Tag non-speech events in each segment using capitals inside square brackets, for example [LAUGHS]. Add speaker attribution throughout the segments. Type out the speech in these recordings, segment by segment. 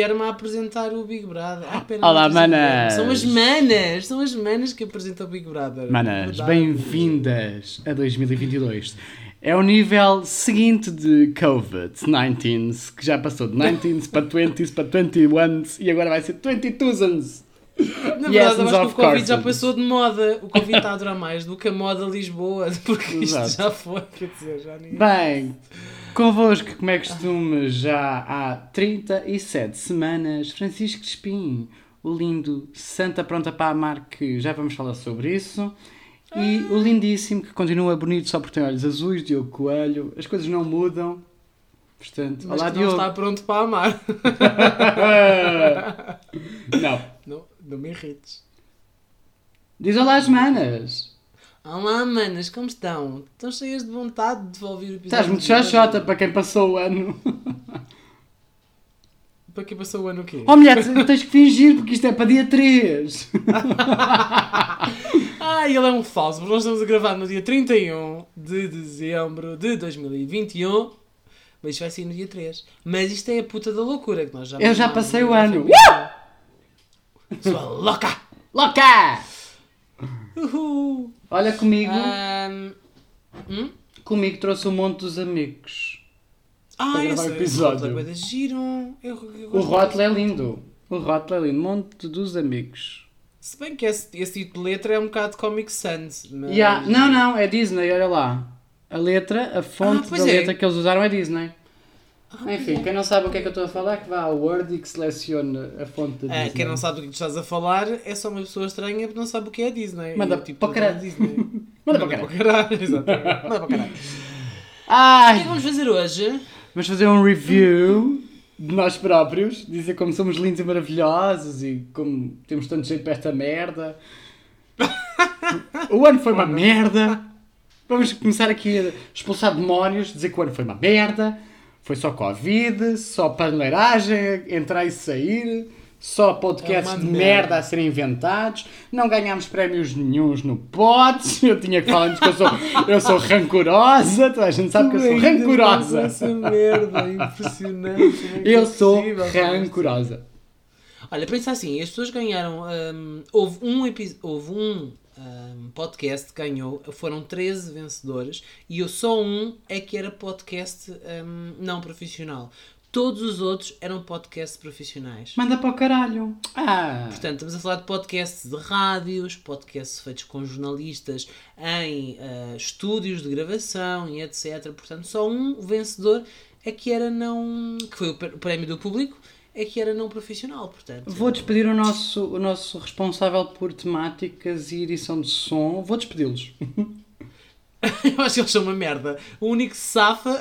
Speaker 1: Guilherme a apresentar o Big Brother. Ah, pera,
Speaker 2: Olá, manas.
Speaker 1: São as manas, são as manas que apresentam o Big Brother.
Speaker 2: Manas, bem-vindas a 2022. É o nível seguinte de COVID-19, que já passou de 19s para 20s para 21s e agora vai ser 22s.
Speaker 1: Na
Speaker 2: Yes,
Speaker 1: verdade, eu acho que o Covid
Speaker 2: course.
Speaker 1: já passou de moda. O Covid está a durar mais do que a moda Lisboa, [LAUGHS] porque isto
Speaker 2: Exato.
Speaker 1: já foi, quer dizer, já ninguém.
Speaker 2: Bem, convosco, como é costume, já há 37 semanas, Francisco Espim, o lindo Santa Pronta para Amar, que já vamos falar sobre isso, e o lindíssimo, que continua bonito só porque tem olhos azuis, Diogo Coelho, as coisas não mudam, portanto,
Speaker 1: Mas
Speaker 2: olá
Speaker 1: que não
Speaker 2: Diogo.
Speaker 1: está pronto para amar. [LAUGHS]
Speaker 2: não,
Speaker 1: Não, não me irrites.
Speaker 2: diz olá às manas.
Speaker 1: Olá, manas, como estão? Estão cheias de vontade de ouvir o episódio?
Speaker 2: Estás muito xoxota para quem passou o ano. [LAUGHS]
Speaker 1: Para que passou o ano o quê?
Speaker 2: Oh mulher, tens que fingir porque isto é para dia 3. [LAUGHS]
Speaker 1: Ah, ele é um falso, porque nós estamos a gravar no dia 31 de dezembro de 2021. Mas isto vai sair no dia 3. Mas isto é a puta da loucura que nós já
Speaker 2: Eu já passei o ano.
Speaker 1: família. Sua louca!
Speaker 2: Louca!
Speaker 1: Uhul!
Speaker 2: Olha comigo.
Speaker 1: Ahm, hum?
Speaker 2: Comigo trouxe um monte dos amigos.
Speaker 1: Ah,
Speaker 2: Para gravar o episódio.
Speaker 1: é giro. Eu, eu
Speaker 2: O rótulo é lindo. O rótulo é lindo. Monte dos amigos.
Speaker 1: Se bem que esse, esse tipo de letra é um bocado Comic Sans. Mas...
Speaker 2: Yeah. Não, não, é Disney, olha lá. A letra, a fonte
Speaker 1: Ah,
Speaker 2: da
Speaker 1: é.
Speaker 2: letra que eles usaram é Disney.
Speaker 1: Ah,
Speaker 2: Enfim, quem não sabe o que é que eu estou a falar, que vá ao Word e que selecione a fonte da
Speaker 1: É,
Speaker 2: Disney.
Speaker 1: quem não sabe do que tu estás a falar é só uma pessoa estranha porque não sabe o que é Disney.
Speaker 2: Manda
Speaker 1: o tipo
Speaker 2: para o
Speaker 1: de
Speaker 2: caralho.
Speaker 1: Disney. [LAUGHS]
Speaker 2: Manda para o
Speaker 1: caralho. Exatamente. Manda para o caralho. O que é que vamos fazer hoje?
Speaker 2: Vamos fazer um review de nós próprios, dizer como somos lindos e maravilhosos e como temos tanto jeito para esta merda. O ano foi uma merda. Vamos começar aqui a expulsar demónios, dizer que o ano foi uma merda. Foi só Covid, só paneleiragem, entrar e sair, só podcasts
Speaker 1: É
Speaker 2: de
Speaker 1: merda.
Speaker 2: merda a serem inventados. Não ganhámos prémios nenhuns no potes. [LAUGHS] Eu tinha que falar antes que eu sou, eu sou rancorosa. Toda a gente sabe que eu sou
Speaker 1: Tu
Speaker 2: rancorosa.
Speaker 1: Essa merda, impressionante. é que
Speaker 2: Eu
Speaker 1: é
Speaker 2: sou
Speaker 1: fazer isto?
Speaker 2: rancorosa.
Speaker 1: Olha, pensa assim, as pessoas ganharam. hum, houve um, houve um hum, podcast ganhou, foram 13 vencedores e eu só um é que era podcast hum, não profissional. Todos os outros eram podcasts profissionais.
Speaker 2: Manda para o caralho. Ah,
Speaker 1: Portanto, estamos a falar de podcasts de rádios, podcasts feitos com jornalistas em ah, estúdios de gravação e etc. Portanto, só um vencedor é que era não. que foi o prémio do público, é que era não profissional. Portanto,
Speaker 2: vou despedir o nosso, o nosso responsável por temáticas e edição de som. Vou despedi-los. [LAUGHS]
Speaker 1: eu acho que eles são uma merda. O único que se safa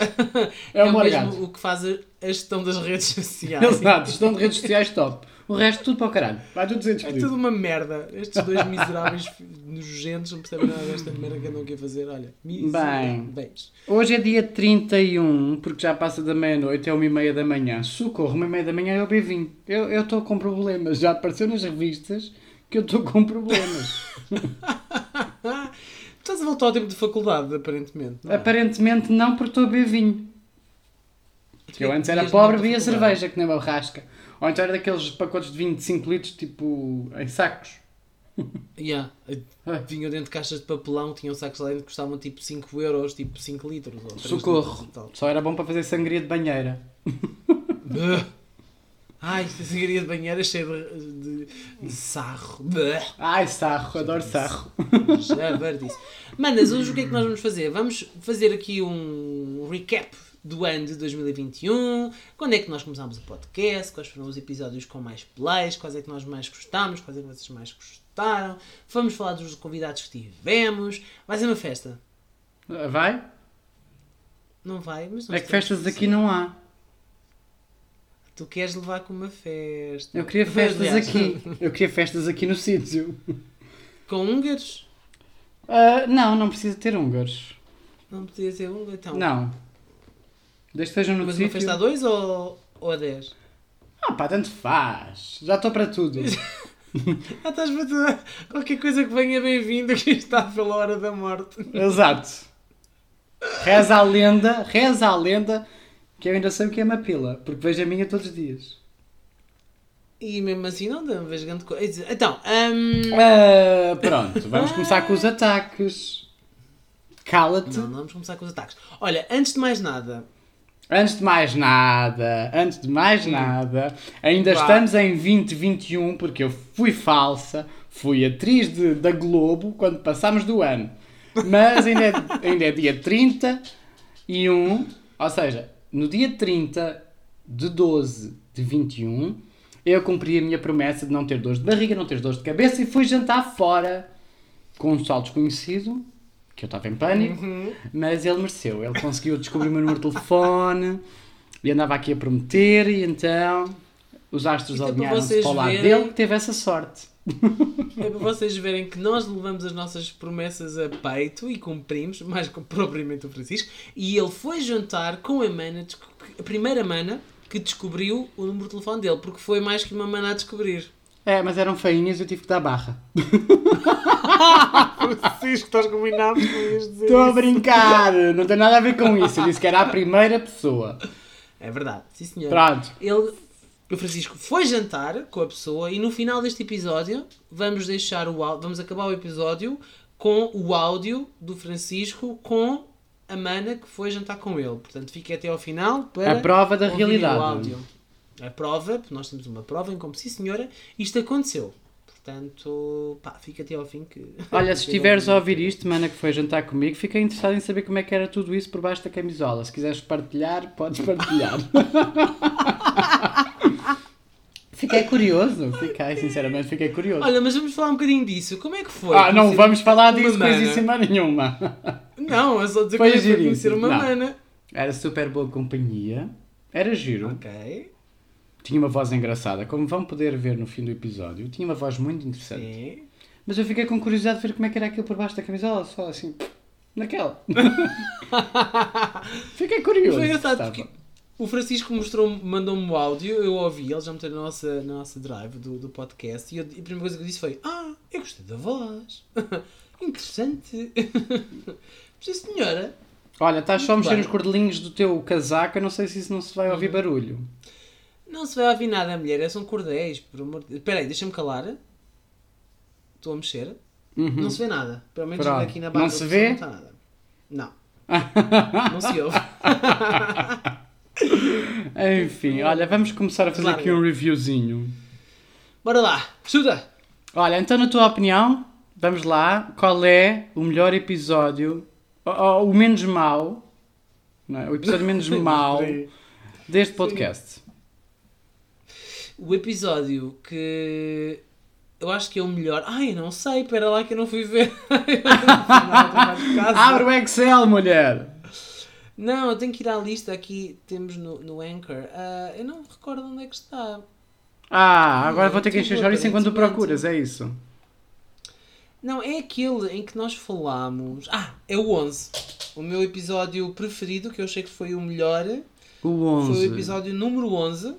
Speaker 2: É o
Speaker 1: o mesmo o que faz a a gestão das redes sociais.
Speaker 2: Exato, gestão de redes sociais top. O resto tudo para o caralho. Vai tudo dizer
Speaker 1: É tudo uma merda. Estes dois miseráveis nojentos não percebem nada desta merda que andam aqui a fazer. Olha, miseráveis.
Speaker 2: Hoje é dia 31, porque já passa da meia-noite, é uma e meia da manhã. Socorro, uma e meia da manhã é o B20. Eu estou com problemas. Já apareceu nas revistas que eu estou com problemas.
Speaker 1: Tu [LAUGHS] estás a voltar ao tempo de faculdade, aparentemente. não é?
Speaker 2: Aparentemente não, porque estou a beber vinho. Porque eu antes era pobre, via cerveja, que nem uma rasca. Ou então era daqueles pacotes de vinho de 5 litros, tipo, em sacos.
Speaker 1: Yeah.
Speaker 2: Ah. [LAUGHS]
Speaker 1: Vinham dentro de caixas de papelão, tinham sacos lá dentro que custavam tipo 5 euros, tipo 5 litros. Ou 3
Speaker 2: Socorro.
Speaker 1: litros.
Speaker 2: Só era bom para fazer sangria de banheira. [LAUGHS]
Speaker 1: Ai, esta cigaria de banheira cheia de, de, de sarro.
Speaker 2: Ai, sarro, adoro sarro.
Speaker 1: Já verdice. Manas, hoje o que é que nós vamos fazer? Vamos fazer aqui um recap do ano de 2021. Quando é que nós começámos o podcast? Quais foram os episódios com mais plays? Quais é que nós mais gostámos? Quais é que vocês mais gostaram? Vamos falar dos convidados que tivemos. Vai ser uma festa?
Speaker 2: Vai?
Speaker 1: Não vai? Mas
Speaker 2: É
Speaker 1: nós
Speaker 2: que festas aqui não há.
Speaker 1: Tu queres levar com uma festa.
Speaker 2: Eu queria festas
Speaker 1: Aliás,
Speaker 2: aqui. Eu queria festas aqui no sítio.
Speaker 1: Com húngaros?
Speaker 2: Ah, não, não precisa ter húngaros.
Speaker 1: Não podia ser húngaro, então.
Speaker 2: Não. Desde que estejam no
Speaker 1: Mas uma
Speaker 2: sítio.
Speaker 1: festa a dois ou, ou a dez?
Speaker 2: Ah pá, tanto faz. Já estou para tudo. [LAUGHS]
Speaker 1: Ah, estás para tudo. Qualquer coisa que venha bem-vindo que está pela hora da morte.
Speaker 2: Exato. Reza a lenda, reza a lenda Que eu ainda sei o que é uma pila, porque vejo a minha todos os dias.
Speaker 1: E mesmo assim não dá, vejo grande coisa. Então, hum,
Speaker 2: Ah, pronto, vamos começar com os ataques. Cala-te.
Speaker 1: não, não vamos começar com os ataques. Olha, antes de mais nada,
Speaker 2: Antes de mais nada, antes de mais nada, ainda
Speaker 1: Vá.
Speaker 2: estamos em 2021 porque eu fui falsa, fui atriz de- da Globo quando passámos do ano. Mas ainda é, [LAUGHS] ainda é dia 30 e 1, ou seja, no dia 30 de 12 de 21, eu cumpri a minha promessa de não ter dores de barriga, não ter dores de cabeça e fui jantar fora com um pessoal desconhecido, que eu estava em pânico, mas ele mereceu. Ele conseguiu descobrir o meu número de telefone e andava aqui a prometer e então os astros
Speaker 1: para
Speaker 2: alinharam-se para o lado
Speaker 1: verem-
Speaker 2: dele que teve essa sorte.
Speaker 1: é para vocês verem que nós levamos as nossas promessas a peito e cumprimos, mais propriamente o Francisco, e ele foi jantar com a mana, a primeira mana que descobriu o número de telefone dele, porque foi mais que uma mana a descobrir.
Speaker 2: É, mas eram feinhas e eu tive que dar barra. [LAUGHS]
Speaker 1: Francisco, estás combinado com isto
Speaker 2: Estou a brincar, não tem nada a ver com isso. Eu disse que era a primeira pessoa.
Speaker 1: É verdade, sim senhor.
Speaker 2: Pronto.
Speaker 1: Ele, o Francisco foi jantar com a pessoa e no final deste episódio vamos deixar o vamos acabar o episódio com o áudio do Francisco com a mana que foi jantar com ele. Portanto, fique até ao final para
Speaker 2: A prova da realidade.
Speaker 1: A prova, porque nós temos uma prova em como sim senhora, isto aconteceu. Portanto, pá, fica até ao fim que.
Speaker 2: Olha, [LAUGHS] se estiveres a ouvir isto, mana que foi jantar comigo, fiquei interessado em saber como é que era tudo isso por baixo da camisola. Se quiseres partilhar, podes partilhar. [LAUGHS] fiquei curioso, fiquei, sinceramente, fiquei curioso.
Speaker 1: Olha, mas vamos falar um bocadinho disso. Como é que foi?
Speaker 2: ah, não vamos falar
Speaker 1: uma
Speaker 2: disso coisíssima nenhuma.
Speaker 1: Não, é só dizer
Speaker 2: Foi
Speaker 1: que foi conhecer uma
Speaker 2: Não.
Speaker 1: mana.
Speaker 2: Era super boa companhia, era giro,
Speaker 1: Ok.
Speaker 2: Tinha uma voz engraçada, como vão poder ver no fim do episódio, tinha uma voz muito interessante. Mas eu fiquei com curiosidade de ver como é que era aquilo por baixo da camisola, só assim, naquela. [LAUGHS] fiquei curioso.
Speaker 1: Foi engraçado
Speaker 2: estava.
Speaker 1: porque o Francisco mostrou mandou-me o áudio, eu ouvi, ele já meteu na nossa, na nossa drive do, do podcast e, eu- e a primeira coisa que eu disse foi: Ah, eu gostei da voz. [LAUGHS] Interessante. [LAUGHS] Sim, senhora.
Speaker 2: Olha, estás só a mexer
Speaker 1: bem.
Speaker 2: nos cordelinhos do teu casaco, eu não sei se isso não se vai ouvir barulho.
Speaker 1: Não se vai ouvir nada, mulher, é são cordéis, por amor de. Espera aí, deixa-me calar. Estou a mexer.
Speaker 2: Uhum.
Speaker 1: Não se vê nada. Pelo menos
Speaker 2: Pronto.
Speaker 1: aqui na barra
Speaker 2: Não se vê?
Speaker 1: Não está nada. Não. [LAUGHS] não se ouve. [LAUGHS]
Speaker 2: Enfim, olha, vamos começar a fazer
Speaker 1: Claro.
Speaker 2: aqui um reviewzinho.
Speaker 1: Bora lá, chuta!
Speaker 2: Olha, então na tua opinião, vamos lá, qual é o melhor episódio, ou, ou o menos mau, não é? o episódio menos [LAUGHS] mau deste podcast?
Speaker 1: O episódio que eu acho que é o melhor. Ai, não sei, espera lá que eu não fui ver. [LAUGHS]
Speaker 2: Abre o Excel, mulher!
Speaker 1: Não, eu tenho que ir à lista aqui, temos no, no Anchor. Ah, eu não me recordo onde é que está.
Speaker 2: Ah, agora vou ter que encher chouriço enquanto procuras, é isso?
Speaker 1: Não, é aquele em que nós falamos. Ah, é o 11. O meu episódio preferido, que eu achei que foi o melhor,
Speaker 2: O 11.
Speaker 1: foi o episódio número 11.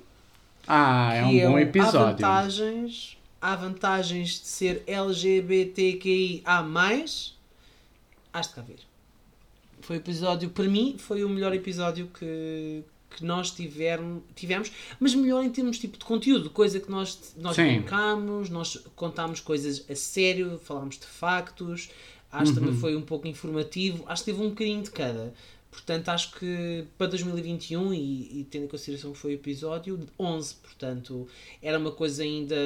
Speaker 2: Ah, é um bom
Speaker 1: Há
Speaker 2: episódio.
Speaker 1: vantagens, há vantagens de ser LGBTQIA+. Has de cá ver. Foi o episódio, para mim, foi o melhor episódio que, que nós tivemos, mas melhor em termos tipo, de conteúdo, coisa que nós, nós brincámos, nós contámos coisas a sério, falámos de factos, acho que
Speaker 2: Uhum.
Speaker 1: também foi um pouco informativo, acho que teve um bocadinho de cada. Portanto, acho que para 2021, e, e tendo em consideração que foi o episódio 11, portanto, era uma coisa ainda.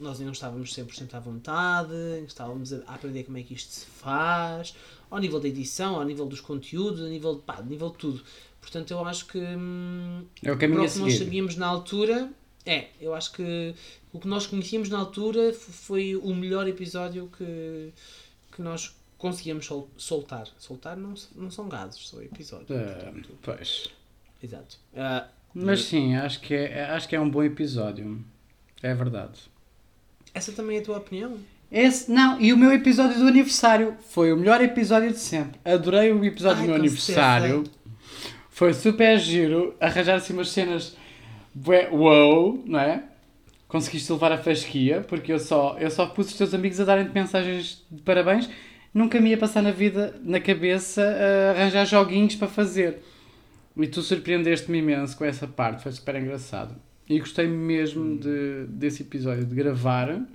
Speaker 1: Nós ainda não estávamos 100% à vontade, estávamos a, aprender como é que isto se faz, ao nível da edição, ao nível dos conteúdos, a nível, pá, nível de tudo. Portanto, eu acho que. hum,
Speaker 2: É o caminho
Speaker 1: o que nós sabíamos na altura, é, eu acho que o que nós conhecíamos na altura foi o melhor episódio que, que nós conseguíamos sol- soltar. Soltar não, não são gases, são episódios.
Speaker 2: Ah, pois.
Speaker 1: Exato. Ah,
Speaker 2: Mas sim, acho que, é, acho que é um bom episódio. É verdade.
Speaker 1: essa também é a tua opinião?
Speaker 2: Esse, não, e o meu episódio do aniversário foi o melhor episódio de sempre. Adorei o episódio
Speaker 1: Ai,
Speaker 2: do meu aniversário. Foi super giro arranjar assim umas cenas wow, não é? Conseguiste levar a fasquia, porque eu só, eu só pus os teus amigos a darem-te mensagens de parabéns. Nunca me ia passar na vida, na cabeça, a arranjar joguinhos para fazer. E tu surpreendeste-me imenso com essa parte, foi super engraçado. E gostei mesmo de, desse episódio, de gravar,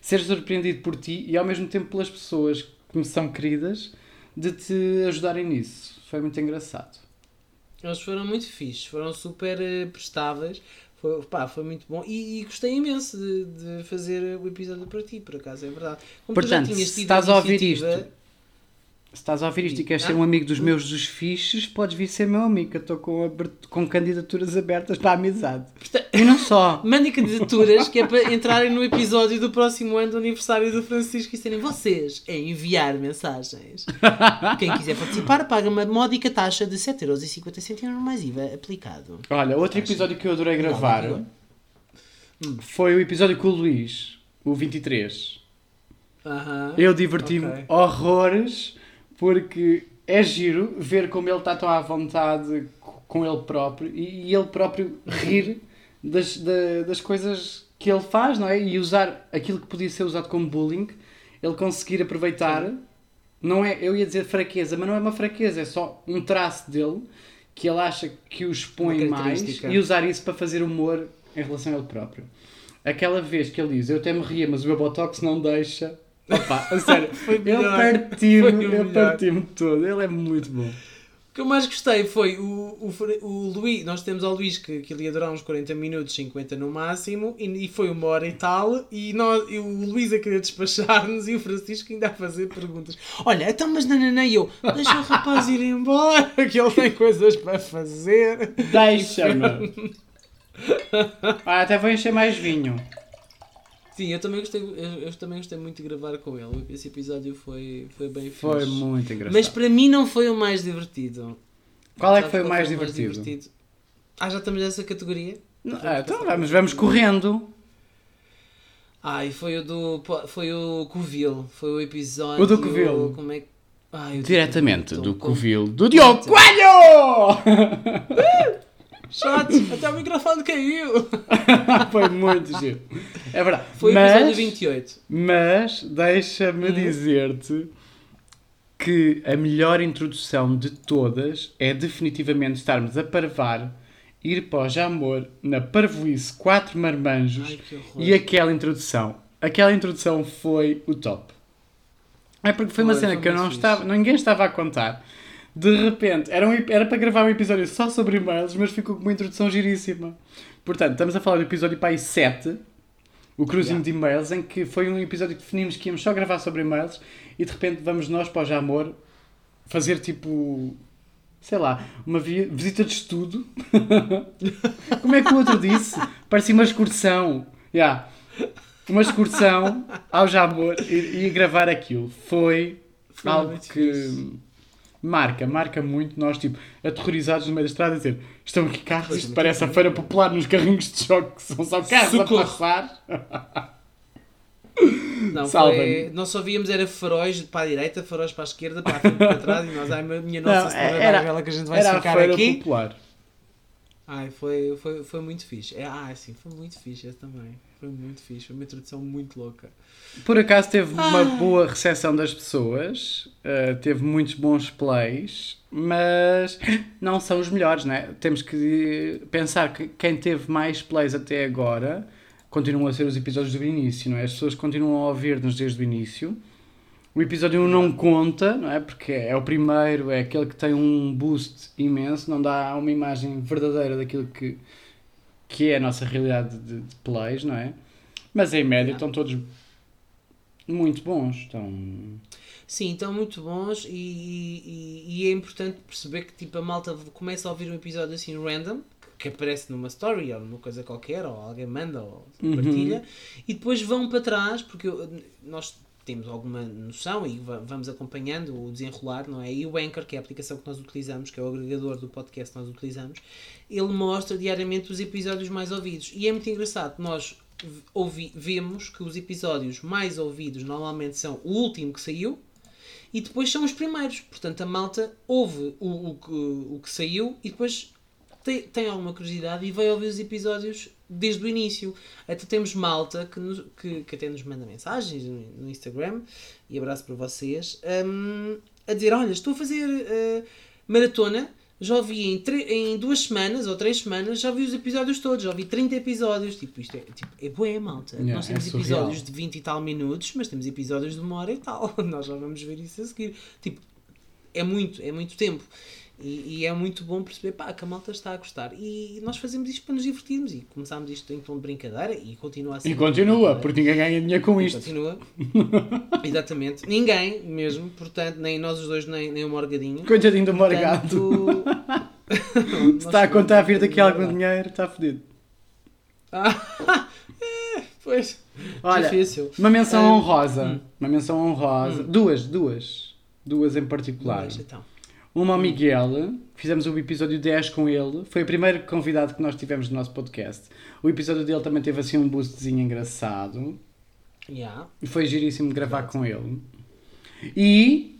Speaker 2: ser surpreendido por ti e ao mesmo tempo pelas pessoas que me são queridas, de te ajudarem nisso. Foi muito engraçado.
Speaker 1: Eles foram muito fixes, foram super eh, prestáveis. Foi, pá, foi muito bom e, e gostei imenso de, de fazer o episódio para ti, por acaso, é verdade. Como tu já
Speaker 2: Portanto,
Speaker 1: tinhas
Speaker 2: se estás a ouvir isto, se estás a ouvir isto e queres ser um amigo dos meus dos fiches, podes vir ser meu amigo, que eu estou com, com candidaturas abertas para a amizade.
Speaker 1: Porta-
Speaker 2: E não só. [LAUGHS]
Speaker 1: Mandem candidaturas que é para entrarem no episódio do próximo ano do aniversário do Francisco e serem vocês a enviar mensagens. Quem quiser participar paga uma módica taxa de 7,50€ mais IVA aplicado.
Speaker 2: Olha, outro episódio que eu adorei gravar
Speaker 1: Não,
Speaker 2: foi o episódio com o Luís, o 23.
Speaker 1: Aham.
Speaker 2: Eu diverti-me
Speaker 1: Ok.
Speaker 2: horrores porque é giro ver como ele está tão à vontade com ele próprio e, ele próprio rir [LAUGHS] das, da- das coisas que ele faz, não é? E usar aquilo que podia ser usado como bullying, ele conseguir aproveitar. Não é, eu ia dizer fraqueza, mas não é uma fraqueza, é só um traço dele que ele acha que o expõe mais e usar isso para fazer humor em relação a ele próprio. Aquela vez que ele diz, eu até me ria, mas o meu botox não deixa. Opa, a sério, [LAUGHS] ele
Speaker 1: melhor. Foi o
Speaker 2: ele partiu-me todo, ele é muito bom.
Speaker 1: O que eu mais gostei foi o, o, o Luís. Nós temos ao Luís que, que ele ia durar uns 40 minutos, 50 no máximo, e, e foi uma hora e tal. E, nós, e o Luís a querer despachar-nos e o Francisco ainda a fazer perguntas. Olha, então, mas nananã, e eu, deixa o rapaz ir embora, [LAUGHS] que ele tem coisas para fazer.
Speaker 2: Deixa-me. [LAUGHS] Ah, até vou encher mais vinho.
Speaker 1: Sim, eu também gostei, eu, eu também gostei muito de gravar com ele. Esse episódio foi, foi bem
Speaker 2: Foi
Speaker 1: fixe.
Speaker 2: muito engraçado.
Speaker 1: Mas para mim não foi o mais divertido.
Speaker 2: Qual é que foi o
Speaker 1: qual
Speaker 2: mais divertido?
Speaker 1: Ah, já estamos nessa categoria?
Speaker 2: Ah, então vamos, vamos correndo.
Speaker 1: Ai, foi o do. Foi o Covil. Foi o episódio.
Speaker 2: O do Covil.
Speaker 1: Como é que. Ai,
Speaker 2: Diretamente do Covil do Diogo Coelho! [LAUGHS] [LAUGHS]
Speaker 1: Shots! Até o microfone caiu! [LAUGHS]
Speaker 2: foi muito giro. É verdade.
Speaker 1: Foi o episódio 28.
Speaker 2: Mas deixa-me
Speaker 1: Hum.
Speaker 2: dizer-te que a melhor introdução de todas é definitivamente estarmos a parvar, ir para o Jamor, na Parvoíce, quatro marmanjos
Speaker 1: Ai,
Speaker 2: e aquela introdução. Aquela introdução foi o top. É porque foi uma cena
Speaker 1: foi
Speaker 2: que eu não
Speaker 1: fixe.
Speaker 2: estava, ninguém estava a contar. De repente, era, um, era para gravar um episódio só sobre e-mails, mas ficou com uma introdução giríssima. Portanto, estamos a falar do episódio para aí 7, o cruzinho
Speaker 1: Yeah.
Speaker 2: de e-mails, em que foi um episódio que definimos que íamos só gravar sobre e-mails e de repente vamos nós para o Jamor fazer tipo, sei lá, uma vi- visita de estudo. [LAUGHS] Como é que o outro disse? Parecia uma excursão. Yeah. Uma excursão ao Jamor e, e gravar aquilo. Foi,
Speaker 1: Foi
Speaker 2: algo que
Speaker 1: fixe.
Speaker 2: Marca, marca muito nós, tipo, aterrorizados no meio da estrada a dizer estão aqui carros, isto parece a feira popular nos carrinhos de choque, que são só carros
Speaker 1: Socorro.
Speaker 2: a passar.
Speaker 1: Não, foi, nós só víamos era faróis para a direita, faróis para a esquerda, para a frente para trás e nós, ai minha nossa
Speaker 2: Não,
Speaker 1: senhora
Speaker 2: era-
Speaker 1: da vela que a gente vai
Speaker 2: Era a
Speaker 1: ficar
Speaker 2: feira
Speaker 1: aqui.
Speaker 2: popular.
Speaker 1: Ai, foi, foi, foi muito fixe. É, ah, sim, foi muito fixe esse também. Foi muito fixe, foi uma introdução muito louca.
Speaker 2: Por acaso teve uma
Speaker 1: Ah.
Speaker 2: boa recepção das pessoas, uh, teve muitos bons plays, mas não são os melhores, né? Temos que pensar que quem teve mais plays até agora continuam a ser os episódios do início, não é? As pessoas continuam a ouvir-nos desde o início. O episódio 1 não conta, não é? Porque é o primeiro, é aquele que tem um boost imenso, não dá uma imagem verdadeira daquilo que, que é a nossa realidade de, de plays, não é? Mas em média estão todos muito bons. Estão...
Speaker 1: Sim, estão muito bons e, e, e é importante perceber que tipo, a malta começa a ouvir um episódio assim random, que aparece numa story ou numa coisa qualquer, ou alguém manda ou
Speaker 2: Uhum.
Speaker 1: partilha, e depois vão para trás, porque eu- nós temos alguma noção e va- vamos acompanhando o desenrolar, não é? E o Anchor, que é a aplicação que nós utilizamos, que é o agregador do podcast que nós utilizamos, ele mostra diariamente os episódios mais ouvidos. E é muito engraçado, nós ouvi, vemos que os episódios mais ouvidos normalmente são o último que saiu, e depois são os primeiros. Portanto, a malta ouve o, o, o que saiu e depois tem, tem alguma curiosidade e vai ouvir os episódios desde o início. Até temos malta que, nos- que, que até nos manda mensagens no, no Instagram e abraço para vocês hum, a dizer: Olha, estou a fazer uh, maratona já ouvi em, em duas semanas ou três semanas, já vi os episódios todos, já ouvi 30 episódios. Tipo, isto é, tipo, é bué, malta.
Speaker 2: Yeah,
Speaker 1: Nós
Speaker 2: é
Speaker 1: temos
Speaker 2: surreal.
Speaker 1: episódios de 20 e tal minutos, mas temos episódios de uma hora e tal. [LAUGHS] Nós já vamos ver isso a seguir. Tipo, é muito, é muito tempo. E, e é muito bom perceber pá, que a malta está a gostar. E nós fazemos isto para nos divertirmos. E começámos isto em tom de brincadeira e continua a ser.
Speaker 2: E continua, porque ninguém ganha dinheiro com
Speaker 1: E
Speaker 2: isto.
Speaker 1: Continua. [LAUGHS] Exatamente. Ninguém mesmo. Portanto, nem nós os dois, nem, nem o Morgadinho.
Speaker 2: Coitadinho do Morgado. Se [LAUGHS] está a contar a vir daqui algum dinheiro, está fodido.
Speaker 1: Ah, [LAUGHS] é, pois.
Speaker 2: Olha,
Speaker 1: Difícil.
Speaker 2: uma menção
Speaker 1: Ah,
Speaker 2: honrosa.
Speaker 1: hum.
Speaker 2: Uma menção honrosa. Duas, duas. Duas em particular.
Speaker 1: Mas, então.
Speaker 2: Uma ao Miguel, fizemos o episódio 10 com ele, foi o primeiro convidado que nós tivemos no nosso podcast. O episódio dele também teve assim um boostzinho engraçado
Speaker 1: Yeah.
Speaker 2: e foi giríssimo gravar com ele. E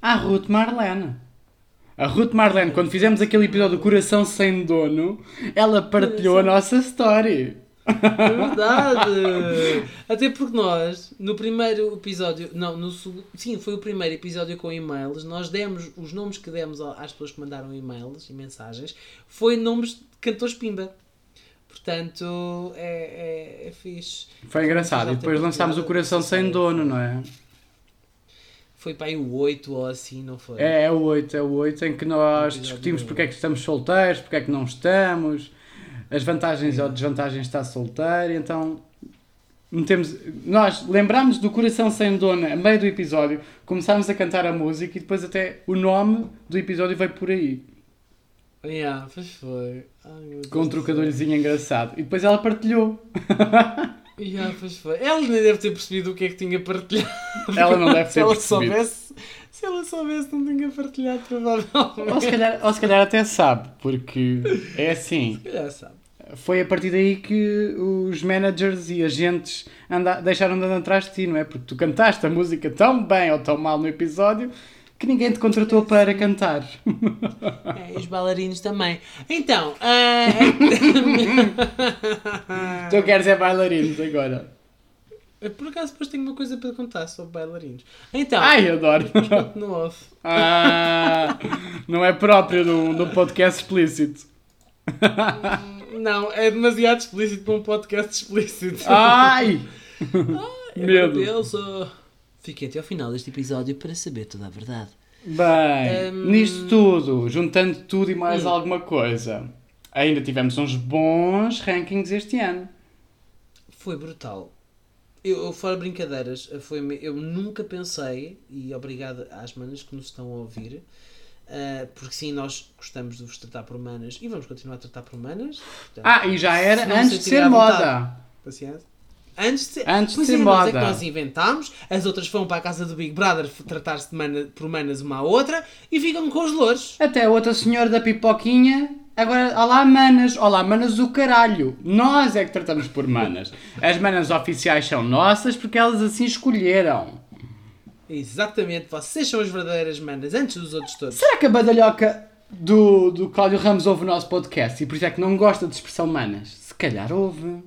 Speaker 2: a Ruth Marlene. A Ruth Marlene, quando fizemos aquele episódio do Coração Sem Dono, ela partilhou a nossa story.
Speaker 1: É verdade! Até porque nós, no primeiro episódio, não, no seg- sim, foi o primeiro episódio com e-mails, nós demos, os nomes que demos às pessoas que mandaram e-mails e mensagens, foi nomes de cantores Pimba. Portanto, é, é, é fixe.
Speaker 2: Foi engraçado. E depois lançámos o Coração Sem. Dono, não é?
Speaker 1: Foi para aí o 8 ou assim, não foi?
Speaker 2: É, é o 8, é o 8 em que nós discutimos porque é que estamos solteiros, porque é que não estamos, as vantagens ou desvantagens de estar solteiro, então metemos, nós lembrámos do Coração Sem Dona a meio do episódio, começámos a cantar a música e depois até o nome do episódio veio por aí,
Speaker 1: Yeah, pois foi. Ai,
Speaker 2: com um trocadorzinho engraçado. E depois ela partilhou. [LAUGHS]
Speaker 1: Yeah, pois foi. Ela nem deve ter percebido o que é que tinha partilhado.
Speaker 2: Ela não deve [LAUGHS]
Speaker 1: se
Speaker 2: ter
Speaker 1: ela
Speaker 2: percebido.
Speaker 1: soubesse, se ela soubesse, não tinha partilhado,
Speaker 2: Ou
Speaker 1: provavelmente.
Speaker 2: se, calhar, ou se calhar até sabe, porque é [LAUGHS] assim.
Speaker 1: Já sabe.
Speaker 2: Foi a partir daí que os managers e agentes anda, deixaram de andar atrás de ti, não é? Porque tu cantaste a música tão bem ou tão mal no episódio que ninguém te contratou para cantar.
Speaker 1: É, e os bailarinos também. Então, ah, [LAUGHS]
Speaker 2: tu queres é bailarinos agora.
Speaker 1: por acaso depois tenho uma coisa para contar sobre bailarinos. Então,
Speaker 2: Ai, adoro.
Speaker 1: conto no off.
Speaker 2: Ah, não é próprio de um podcast explícito.
Speaker 1: Não, é demasiado explícito para um podcast explícito. [LAUGHS]
Speaker 2: Ai!
Speaker 1: Meu
Speaker 2: Medo.
Speaker 1: Deus, oh. Fiquem até ao final deste episódio para saber toda a verdade.
Speaker 2: Bem,
Speaker 1: Hum.
Speaker 2: nisto tudo, juntando tudo e mais
Speaker 1: Hum.
Speaker 2: alguma coisa, ainda tivemos uns bons rankings este ano.
Speaker 1: Foi brutal. Eu, fora brincadeiras, foi, eu nunca pensei, e obrigado às manas que nos estão a ouvir, ah, porque sim, nós gostamos de vos tratar por manas e vamos continuar a tratar por manas. Portanto,
Speaker 2: Ah, e já
Speaker 1: se
Speaker 2: era
Speaker 1: não
Speaker 2: antes de ser moda.
Speaker 1: Paciência. Antes de ser,
Speaker 2: Antes de ser
Speaker 1: é, nós é
Speaker 2: moda.
Speaker 1: que nós inventámos, as outras vão para a casa do Big Brother tratar-se por manas uma à outra e ficam com os louros.
Speaker 2: Até outra senhora da pipoquinha. Agora, olá manas, olá manas o caralho. Nós é que tratamos por manas. As manas oficiais são nossas porque elas assim escolheram.
Speaker 1: Exatamente, vocês são as verdadeiras manas, antes dos outros todos.
Speaker 2: Será que a badalhoca do, do Cláudio Ramos ouve o nosso podcast e por isso é que não gosta de expressão manas? Se calhar ouve.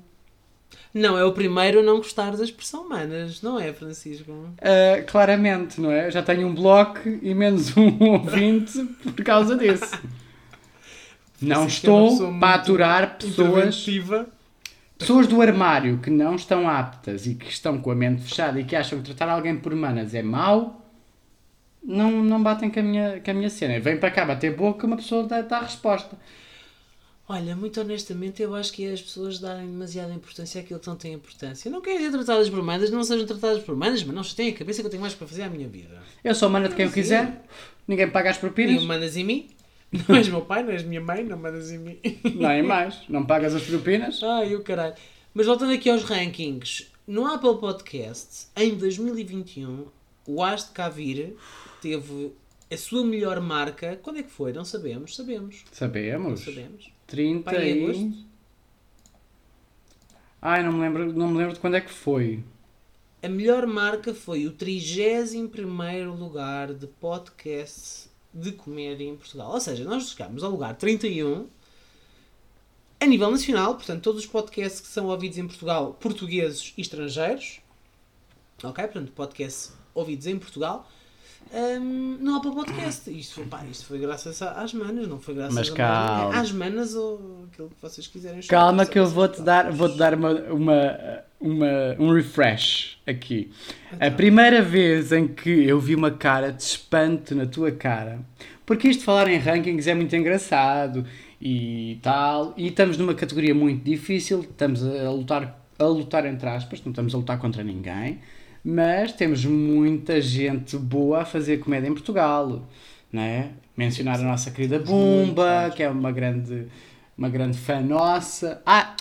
Speaker 1: Não, é o primeiro a não gostar da expressão manas, não é, Francisco?
Speaker 2: Ah, claramente, não é? Já tenho um bloco e menos um [LAUGHS] ouvinte por causa disso. Não
Speaker 1: é
Speaker 2: estou
Speaker 1: pessoa
Speaker 2: para aturar pessoas. Pessoas do armário que não estão aptas e que estão com a mente fechada e que acham que tratar alguém por manas é mau. Não, não batem com a, minha, com a minha cena. Vem para cá bater boca, uma pessoa dá, dá a resposta.
Speaker 1: Olha, muito honestamente, eu acho que é as pessoas darem demasiada importância àquilo que não tem importância. Não querem ser tratadas por manas, não sejam tratadas por manas, mas não chateiem a cabeça que eu tenho mais para fazer à minha vida.
Speaker 2: Eu sou mana de quem eu quiser, ninguém paga as propinas.
Speaker 1: Nem mandas em mim, [LAUGHS] não és meu pai, não és minha mãe, não mandas em mim. [LAUGHS]
Speaker 2: Não é mais, não pagas as propinas.
Speaker 1: Ai, o caralho. Mas voltando aqui aos rankings, no Apple Podcast, em 2021, o As de Cavir teve a sua melhor marca. Quando é que foi? Não sabemos. Sabemos. Não
Speaker 2: Sabemos.
Speaker 1: sabemos.
Speaker 2: 30
Speaker 1: Pai,
Speaker 2: e...
Speaker 1: agosto?
Speaker 2: Ai, não me, lembro, não me lembro de quando é que foi.
Speaker 1: A melhor marca foi o 31 lugar de podcast de comédia em Portugal. Ou seja, nós chegámos ao lugar 31 a nível nacional, portanto, todos os podcasts que são ouvidos em Portugal, portugueses e estrangeiros. Ok? Portanto, podcasts ouvidos em Portugal. hum, no Apple Podcast. Isto, foi- pá, isto foi graças às manas, não foi graças
Speaker 2: Mas calma.
Speaker 1: Às manas ou aquilo que vocês quiserem.
Speaker 2: Calma que eu vou-te dar, vou -te dar uma, uma, uma, um refresh aqui. A
Speaker 1: Então.
Speaker 2: primeira vez em que eu vi uma cara de espanto na tua cara, porque isto de falar em rankings é muito engraçado e tal, e estamos numa categoria muito difícil, estamos a lutar, a lutar entre aspas, não estamos a lutar contra ninguém, mas temos muita gente boa a fazer comédia em Portugal, não é? Mencionar a nossa querida Bumba, que é uma grande, uma grande fã nossa. Ah,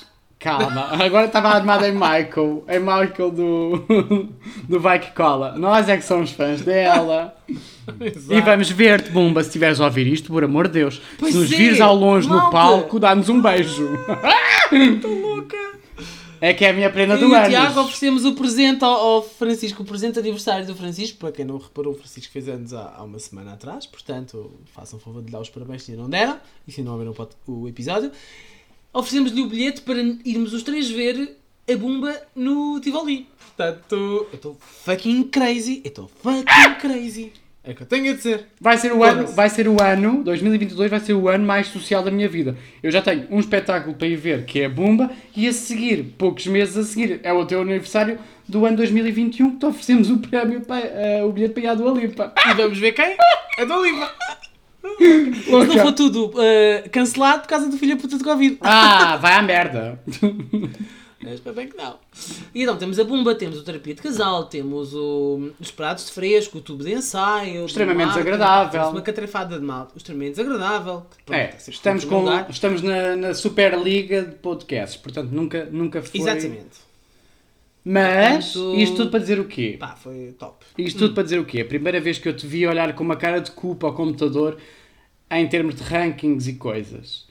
Speaker 2: calma, agora estava armada em Michael, em Michael do, [LAUGHS] do Vai Que Cola. Nós é que somos fãs dela.
Speaker 1: Exato.
Speaker 2: E vamos ver-te, Bumba, se estiveres a ouvir isto, por amor de Deus.
Speaker 1: Pois
Speaker 2: se nos
Speaker 1: é,
Speaker 2: vires ao longe no
Speaker 1: malta.
Speaker 2: palco, dá-nos um beijo.
Speaker 1: Estou louca.
Speaker 2: É que é a minha prenda do
Speaker 1: e o
Speaker 2: ano.
Speaker 1: Tiago oferecemos o presente ao, ao Francisco, o presente aniversário do Francisco. Para quem não reparou, o Francisco fez anos há, há uma semana atrás, portanto, façam favor de dar os parabéns se não deram e se não ouviram o episódio. Oferecemos-lhe o bilhete para irmos os três ver a Bumba no Tivoli. Portanto, eu estou fucking crazy. Eu estou fucking crazy. É o que eu tenho a dizer.
Speaker 2: Vai ser, o ano, vai ser o ano, 2022 vai ser o ano mais social da minha vida. Eu já tenho um espetáculo para ir ver, que é a Bumba, e a seguir, poucos meses a seguir, é o teu aniversário do ano 2021, que te oferecemos o prémio, para, eh, o bilhete para ir à Dua Lipa.
Speaker 1: E vamos ver quem? A do Oliva. Não for tudo uh, cancelado por causa do filho puta de Covid.
Speaker 2: Ah, vai à merda. [LAUGHS]
Speaker 1: Mas para bem que não. E então temos a Bumba, temos o Terapia de Casal, temos o, os pratos de fresco, o tubo de ensaio.
Speaker 2: Extremamente
Speaker 1: marketing,
Speaker 2: desagradável.
Speaker 1: Temos uma catrefada de mal. Extremamente desagradável. pronto,
Speaker 2: É,
Speaker 1: sempre
Speaker 2: estamos, com, estamos na, na Superliga de podcasts, portanto nunca, nunca foi.
Speaker 1: Exatamente.
Speaker 2: Mas,
Speaker 1: Portanto-
Speaker 2: isto tudo para dizer o quê?
Speaker 1: Pá, foi top.
Speaker 2: Isto tudo para dizer o quê? A primeira vez que eu te vi olhar com uma cara de culpa ao computador em termos de rankings e coisas.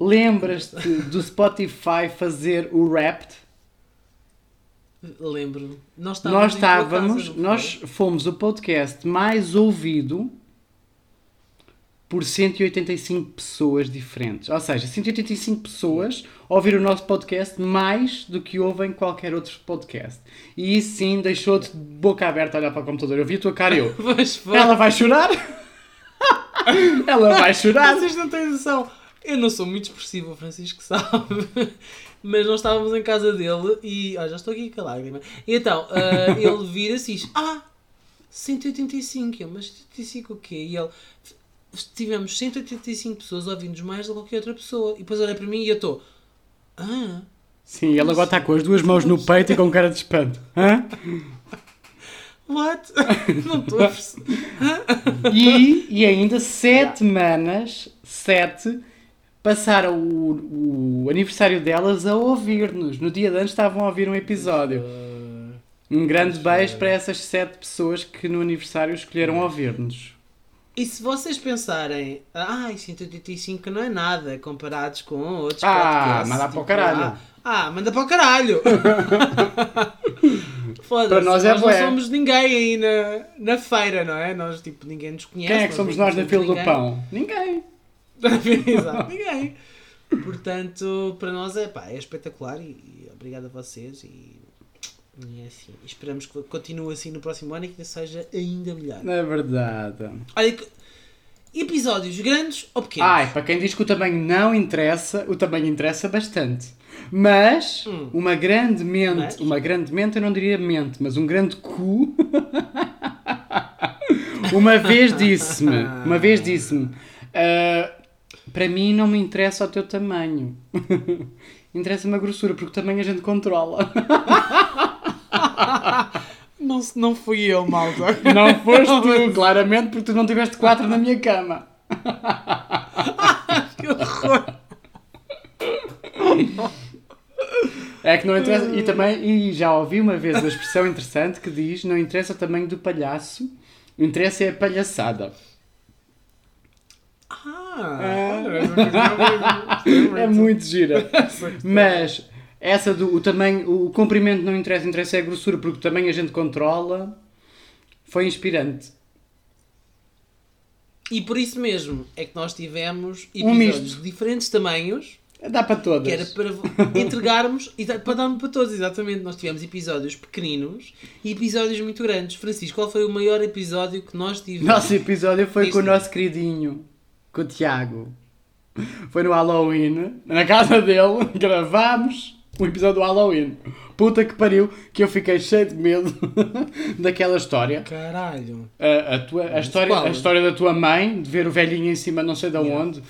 Speaker 2: Lembras-te do Spotify fazer o Wrapped?
Speaker 1: Lembro. Nós
Speaker 2: Nós
Speaker 1: casa,
Speaker 2: estávamos,
Speaker 1: não foi?
Speaker 2: nós fomos o podcast mais ouvido por 185 pessoas diferentes. Ou seja, 185 pessoas ouviram o nosso podcast mais do que ouvem qualquer outro podcast. E isso sim deixou-te de boca aberta a olhar para o computador. Eu vi a tua cara e eu. [LAUGHS] Ela vai chorar? [LAUGHS] Ela vai chorar?
Speaker 1: Vocês não têm noção. Eu não sou muito expressivo, o Francisco sabe. [LAUGHS] Mas nós estávamos em casa dele e. Ó, já estou aqui com a lágrima. E então, ah, ele vira-se e diz: Ah, 185. Eu, mas 185 o quê? E ele. Tivemos 185 pessoas ouvindo mais do que qualquer outra pessoa. E depois olha para mim e eu estou. Ah,
Speaker 2: Sim, ela agora está com as duas mãos no peito e com cara de espanto. Hã? [LAUGHS]
Speaker 1: what? [LAUGHS] não estou a perceber.
Speaker 2: E, e ainda sete semanas, sete, passaram o, o aniversário delas a ouvir-nos. No dia de antes estavam a ouvir um episódio. Um grande beijo para essas sete pessoas que no aniversário escolheram ouvir-nos.
Speaker 1: E se vocês pensarem, ai, 185 não é nada comparados com outros
Speaker 2: Ah,
Speaker 1: podcasts.
Speaker 2: manda para o
Speaker 1: tipo,
Speaker 2: caralho.
Speaker 1: Ah, ah, manda para o caralho. [LAUGHS] Foda-se,
Speaker 2: Para nós é
Speaker 1: não
Speaker 2: bué.
Speaker 1: somos ninguém aí na, na feira, não é? Nós, tipo, ninguém nos conhece.
Speaker 2: Quem é que somos nós na
Speaker 1: não
Speaker 2: fila do pão? Ninguém. [LAUGHS]
Speaker 1: Exato, [LAUGHS] ninguém. Portanto, para nós é, pá, é espetacular e, e obrigado a vocês e, e é assim. Esperamos que continue assim no próximo ano e que seja ainda melhor.
Speaker 2: É verdade.
Speaker 1: Olha, episódios grandes ou pequenos?
Speaker 2: Ai, para quem diz que o tamanho não interessa, o tamanho interessa bastante. Mas,
Speaker 1: Hum.
Speaker 2: uma grande mente,
Speaker 1: Mas?
Speaker 2: uma grande mente, eu não diria mente, mas um grande cu. [LAUGHS] uma vez disse-me, uma vez disse-me, "Ah, para mim não me interessa o teu tamanho. [LAUGHS] Interessa-me a grossura, porque o tamanho a gente controla. [LAUGHS] [LAUGHS]
Speaker 1: Não, não fui eu, malta.
Speaker 2: Não foste tu, [LAUGHS] claramente, porque tu não tiveste quatro na minha cama.
Speaker 1: que horror.
Speaker 2: É que não interessa. E também, e já ouvi uma vez a expressão interessante que diz: não interessa o tamanho do palhaço, o interessa é a palhaçada.
Speaker 1: Ah, [LAUGHS]
Speaker 2: É muito gira. Mas essa do o tamanho, o comprimento não interessa, interessa é a grossura, porque o tamanho a gente controla, foi inspirante.
Speaker 1: E por isso mesmo é que nós tivemos
Speaker 2: Um
Speaker 1: episódios
Speaker 2: misto.
Speaker 1: de diferentes tamanhos
Speaker 2: Dá para todas.
Speaker 1: que era para entregarmos e para darmos para todos, exatamente. Nós tivemos episódios pequeninos e episódios muito grandes. Francisco, qual foi o maior episódio que nós tivemos?
Speaker 2: Nosso episódio foi
Speaker 1: Isto
Speaker 2: com o nosso queridinho, com o Tiago. Foi no Halloween, na casa dele, [LAUGHS] gravámos um episódio do Halloween. Puta que pariu, que eu fiquei cheio de medo [LAUGHS] daquela história.
Speaker 1: Caralho.
Speaker 2: A, a tua, a, história,
Speaker 1: qual?
Speaker 2: a história da tua mãe, de ver o velhinho em cima não sei de
Speaker 1: Yeah.
Speaker 2: onde.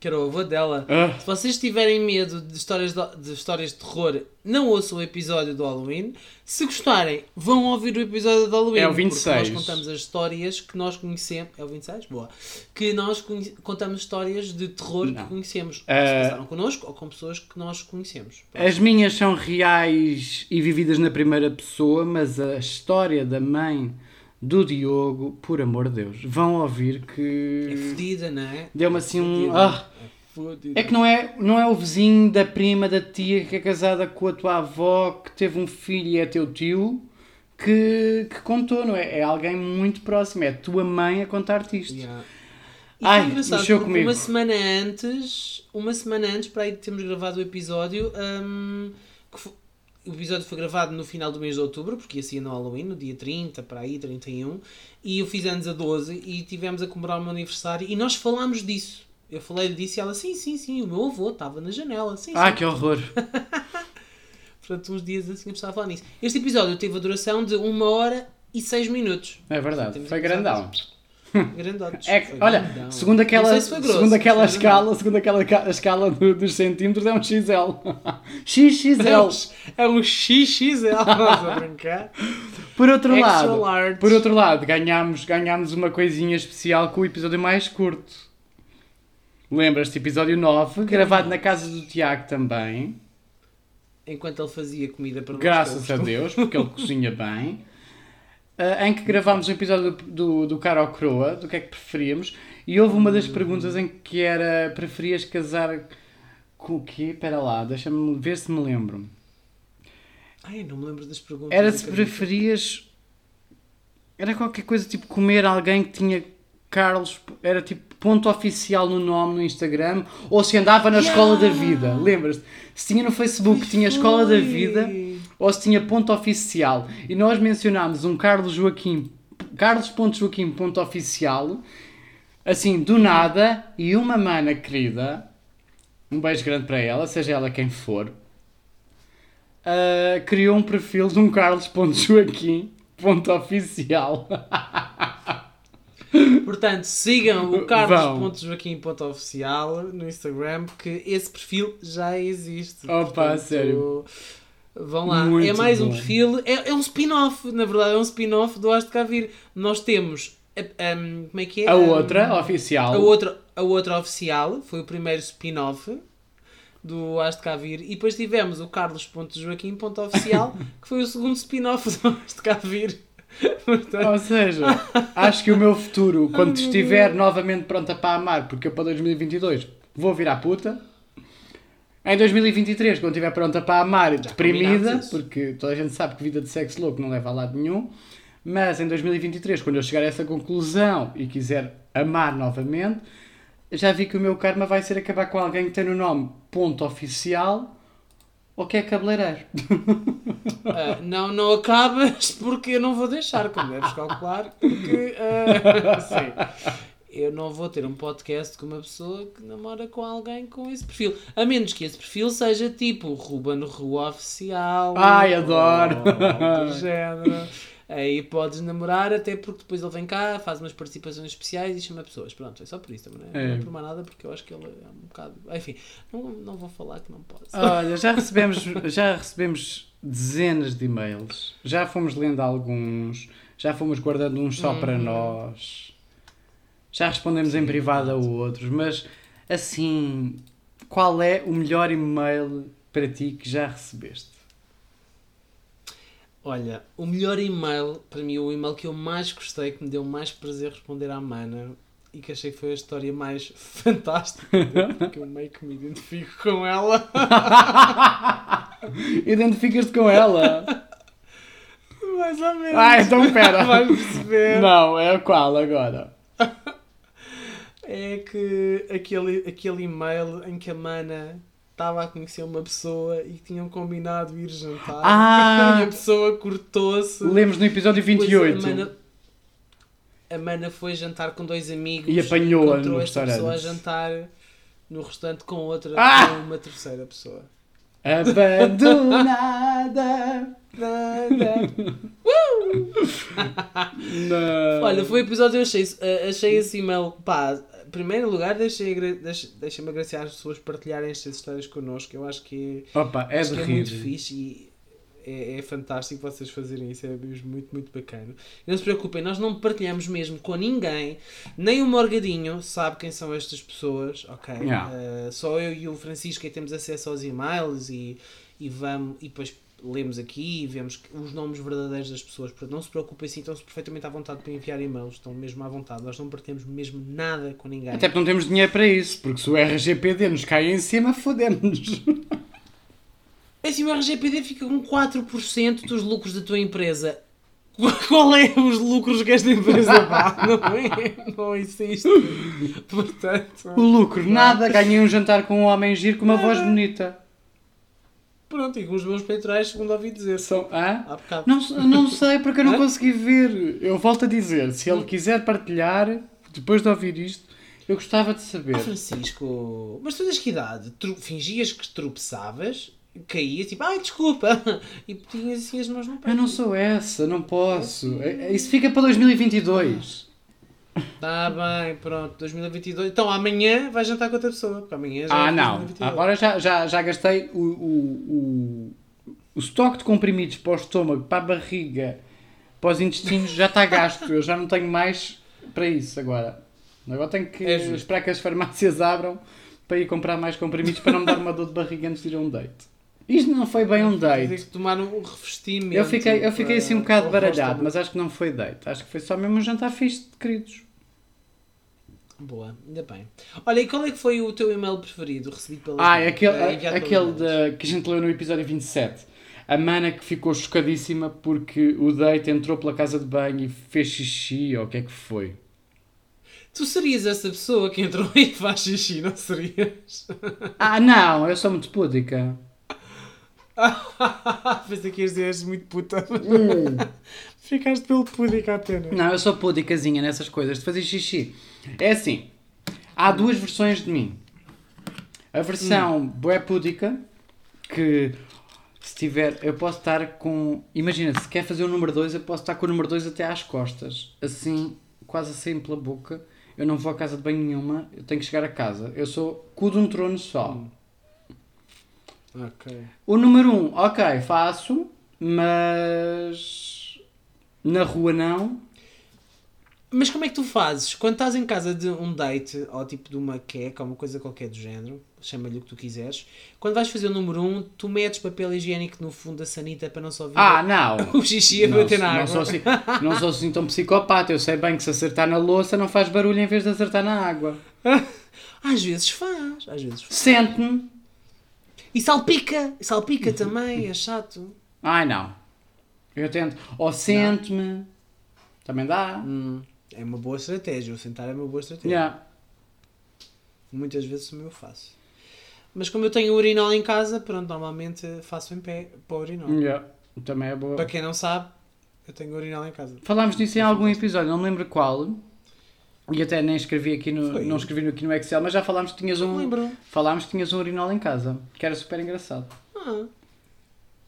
Speaker 1: Que era o avô dela.
Speaker 2: Ah.
Speaker 1: Se vocês tiverem medo de histórias de, de histórias de terror, não ouçam o episódio do Halloween. Se gostarem, vão ouvir o episódio do Halloween.
Speaker 2: É o
Speaker 1: Porque
Speaker 2: 26.
Speaker 1: nós contamos as histórias que nós conhecemos. É o 26? Boa. Que nós conhe- contamos histórias de terror
Speaker 2: Não.
Speaker 1: que conhecemos.
Speaker 2: Ah.
Speaker 1: Que se passaram connosco ou com pessoas que nós conhecemos.
Speaker 2: As minhas são reais e vividas na primeira pessoa, mas a história da mãe do Diogo, por amor de Deus, vão ouvir
Speaker 1: É
Speaker 2: que
Speaker 1: fodida, não é?
Speaker 2: deu-me assim um.
Speaker 1: Fodida.
Speaker 2: Ah,
Speaker 1: É.
Speaker 2: É que não é, não é o vizinho da prima, da tia que é casada com a tua avó, que teve um filho e é teu tio, que, que contou, não é? É alguém muito próximo, é a tua mãe a contar-te isto.
Speaker 1: Yeah. E
Speaker 2: Ai, mexeu comigo.
Speaker 1: uma semana antes, uma semana antes, para aí termos gravado o episódio, hum, que o episódio foi gravado no final do mês de outubro, porque ia ser no Halloween, no dia 30, para aí, 31, e eu fiz anos a 12 e tivemos a comemorar o meu aniversário e nós falámos disso. Eu falei disso e ela, sim, sim, sim, o meu avô estava na janela, sim,
Speaker 2: Ah,
Speaker 1: sim.
Speaker 2: que horror! [LAUGHS]
Speaker 1: Portanto, uns dias assim eu estava a falar nisso. Este episódio teve a duração de 1 hora e 6 minutos.
Speaker 2: É verdade,
Speaker 1: Temos
Speaker 2: foi grandão.
Speaker 1: Grandotes.
Speaker 2: É que, olha,
Speaker 1: grandão.
Speaker 2: segundo aquela,
Speaker 1: se grosso,
Speaker 2: segundo aquela
Speaker 1: grandão.
Speaker 2: escala, segundo aquela escala do- dos centímetros, é um XL. [LAUGHS] XXL.
Speaker 1: É um, é XXL, [LAUGHS] a brincar.
Speaker 2: Por outro
Speaker 1: Extra
Speaker 2: lado,
Speaker 1: large.
Speaker 2: por outro lado, ganhámos, ganhámos uma coisinha especial com o episódio mais curto. Lembras-te, episódio 9, gravado na casa do Tiago também.
Speaker 1: Enquanto ele fazia comida para nós
Speaker 2: Graças a Deus, porque ele cozinha bem. [LAUGHS] Ah, em que gravámos um episódio do, do, do Cara ao Croa, do que é que preferíamos. E houve uma das perguntas em que era: preferias casar com o quê? Espera lá, deixa-me ver se me lembro.
Speaker 1: Ai, não me lembro das perguntas.
Speaker 2: Era se preferias. Era qualquer coisa tipo comer alguém que tinha Carlos. Era tipo ponto oficial no nome no Instagram. Ou se andava na escola da vida. Lembras-te? Se tinha no Facebook, tinha escola da vida. Ou se tinha ponto oficial. E nós mencionámos um Carlos Joaquim. Carlos.joaquim ponto oficial. Assim, do nada. E uma mana querida. Um beijo grande para ela, seja ela quem for. Uh, criou um perfil de um Carlos.joaquim ponto oficial. [LAUGHS]
Speaker 1: Portanto, sigam o carlos.joaquim.oficial no Instagram, porque esse perfil já existe.
Speaker 2: Opa,
Speaker 1: Portanto,
Speaker 2: sério.
Speaker 1: Vão lá.
Speaker 2: Muito
Speaker 1: é mais um
Speaker 2: bom.
Speaker 1: perfil, é, é um spin-off, na verdade, é um spin-off do Has de Cá Vir. Nós temos. a- um, como é que é?
Speaker 2: A
Speaker 1: Um,
Speaker 2: outra, oficial.
Speaker 1: A outra, a outra oficial, foi o primeiro spin-off do Has de Cá Vir. E depois tivemos o carlos.joaquim.oficial, [LAUGHS] que foi o segundo spin-off do Has de Cá Vir. [LAUGHS] Portanto,
Speaker 2: Ou seja, acho que o meu futuro, quando estiver novamente pronta para amar, porque eu para 2022 vou virar puta. Em 2023, quando estiver pronta para amar e deprimida, porque toda a gente sabe que vida de sexo louco não leva a lado nenhum, mas em 2023, quando eu chegar a essa conclusão e quiser amar novamente, já vi que o meu karma vai ser acabar com alguém que tem no nome ponto oficial ou que é cabeleireiro. [LAUGHS]
Speaker 1: Ah, não, não acabas porque eu não vou deixar, como deves calcular, porque ah, [LAUGHS] sim, eu não vou ter um podcast com uma pessoa que namora com alguém com esse perfil. A menos que esse perfil seja tipo Ruben Rua Oficial.
Speaker 2: Ai, adoro.
Speaker 1: do género. Aí podes namorar, até porque depois ele vem cá, faz umas participações especiais e chama pessoas. Pronto, é só por isso também, não é, não é
Speaker 2: É.
Speaker 1: por mais nada, porque eu acho que ele é um bocado. Enfim, não, não vou falar que não posso.
Speaker 2: Olha, já [LAUGHS] recebemos, já recebemos dezenas de e-mails, já fomos lendo alguns, já fomos guardando uns só para nós, já respondemos em privado a outros, mas assim, qual é o melhor e-mail para ti que já recebeste?
Speaker 1: Olha, o melhor e-mail, para mim, o e-mail que eu mais gostei, que me deu mais prazer responder à Mana e que achei que foi a história mais [LAUGHS] fantástica, porque eu meio que me identifico com ela. [LAUGHS]
Speaker 2: Identificas-te com ela? [LAUGHS]
Speaker 1: mais ou menos.
Speaker 2: Ah, então pera.
Speaker 1: Vais perceber.
Speaker 2: Não, é qual agora?
Speaker 1: É que aquele, aquele e-mail em que a mana estava a conhecer uma pessoa e que tinham combinado ir jantar.
Speaker 2: Ah! [LAUGHS]
Speaker 1: E a pessoa cortou-se.
Speaker 2: Lemos no episódio
Speaker 1: Depois
Speaker 2: 28.
Speaker 1: A mana, a mana foi jantar com dois amigos
Speaker 2: E apanhou-a
Speaker 1: encontrou
Speaker 2: no
Speaker 1: esta pessoa a
Speaker 2: restaurante.
Speaker 1: jantar no restaurante com outra,
Speaker 2: Ah!
Speaker 1: com uma terceira pessoa.
Speaker 2: Abandonada. [LAUGHS]
Speaker 1: Olha, foi o episódio eu achei, eh, achei esse e-mail, pá, primeiro lugar deixei, agra- deixa- deixa-me agradecer às pessoas partilharem estas histórias connosco, eu acho que
Speaker 2: Opa,
Speaker 1: é, acho que é muito fixe e é, é fantástico vocês fazerem isso, é mesmo muito, muito bacana. E não se preocupem, nós não partilhamos mesmo com ninguém, nem o Morgadinho sabe quem são estas pessoas, ok?
Speaker 2: Yeah.
Speaker 1: Eh, só eu e o Francisco é que temos acesso aos e-mails e, e vamos, e depois lemos aqui e vemos que- os nomes verdadeiros das pessoas, portanto não se preocupem assim, estão-se perfeitamente à vontade para enviar e-mails, estão mesmo à vontade, nós não partilhamos mesmo nada com ninguém.
Speaker 2: Até porque não temos dinheiro para isso, porque se o RGPD nos cai em cima, fodemos-nos.
Speaker 1: É assim, o RGPD fica com 4% dos lucros da tua empresa. [LAUGHS] Qual é os lucros que esta empresa dá? [LAUGHS] Não é? Não existe. Portanto,
Speaker 2: O lucro, nada. Ganhei um jantar com um homem giro com uma voz bonita.
Speaker 1: Pronto, e com os meus peitorais, segundo ouvi dizer.
Speaker 2: São,
Speaker 1: bocado.
Speaker 2: Não, não sei porque eu não
Speaker 1: Hã?
Speaker 2: consegui ver. Eu volto a dizer, se ele quiser partilhar, depois de ouvir isto, eu gostava de saber.
Speaker 1: Ah, Francisco, mas tu tens que idade? Tru- Fingias que tropeçavas, caías, tipo, ai, desculpa, [LAUGHS] e tinhas assim as mãos no
Speaker 2: Eu
Speaker 1: peito.
Speaker 2: não sou essa, não posso. É- é- Isso fica para 2022.
Speaker 1: Tá bem, pronto, 2022. Então amanhã vais jantar com outra pessoa, porque amanhã já
Speaker 2: Ah,
Speaker 1: é
Speaker 2: não.
Speaker 1: 2022.
Speaker 2: Agora já, já, já gastei o, o, o, o estoque de comprimidos para o estômago, para a barriga, para os intestinos, já está gasto. Eu já não tenho mais para isso agora. Agora tenho que
Speaker 1: É
Speaker 2: esperar que as farmácias abram para ir comprar mais comprimidos para não me dar uma dor de barriga antes de ir a um date. Isto não foi bem um date.
Speaker 1: tomar um revestimento.
Speaker 2: Eu fiquei, eu fiquei assim um bocado baralhado, mas acho que não foi date. Acho que foi só mesmo um jantar fixe de queridos.
Speaker 1: Boa, ainda bem. Olha, e qual é que foi o teu e-mail preferido recebido pelas
Speaker 2: Ah,
Speaker 1: mães?
Speaker 2: aquele,
Speaker 1: Eh,
Speaker 2: aquele da- que a gente leu no episódio 27. A mana que ficou chocadíssima porque o date entrou pela casa de banho e fez xixi, ou o que é que foi?
Speaker 1: Tu serias essa pessoa que entrou [LAUGHS] e faz xixi, não serias? [LAUGHS]
Speaker 2: Ah, não, eu sou muito púdica. [LAUGHS]
Speaker 1: Pensei que ias dizer muito puta.
Speaker 2: Hum.
Speaker 1: Ficaste pelo pudica apenas.
Speaker 2: Não, eu sou pudicazinha nessas coisas de fazer xixi. É assim, há duas versões de mim. A versão bué pudica, que se tiver, eu posso estar com... Imagina, se quer fazer o número 2, eu posso estar com o número 2 até às costas. Assim, quase assim pela boca. Eu não vou à casa de banho nenhuma, eu tenho que chegar a casa. Eu sou cu de um trono só.
Speaker 1: Ok.
Speaker 2: O número 1, um, ok, faço, mas na rua não.
Speaker 1: Mas como é que tu fazes? Quando estás em casa de um date, ou tipo de uma queca, ou uma coisa qualquer do género, chama-lhe o que tu quiseres, quando vais fazer o número 1, um, tu metes papel higiênico no fundo da sanita para não só ver
Speaker 2: Ah, não! [LAUGHS]
Speaker 1: o xixi a
Speaker 2: Não,
Speaker 1: bater na
Speaker 2: não
Speaker 1: água.
Speaker 2: sou, assim, não sou assim tão psicopata. Eu sei bem que se acertar na louça não faz barulho em vez de acertar na água. [LAUGHS]
Speaker 1: Às vezes faz, às vezes faz.
Speaker 2: Sente-me.
Speaker 1: E salpica, e salpica também, é chato.
Speaker 2: Ai, não. Eu tento. Ou sente-me. Também dá.
Speaker 1: Hum, é uma boa estratégia, o sentar é uma boa estratégia.
Speaker 2: Yeah.
Speaker 1: Muitas vezes também eu faço. Mas como eu tenho urinol em casa, pronto, normalmente faço em pé para o urinol.
Speaker 2: Yeah. Também é boa.
Speaker 1: Para quem não sabe, eu tenho urinol em casa.
Speaker 2: Falámos disso em algum episódio, não me lembro qual. E até nem escrevi aqui no,
Speaker 1: Foi.
Speaker 2: não escrevi aqui no Excel, mas já falámos que tinhas
Speaker 1: Não
Speaker 2: um.
Speaker 1: lembro.
Speaker 2: Falámos que tinhas um urinol em casa, que era super engraçado.
Speaker 1: Ah,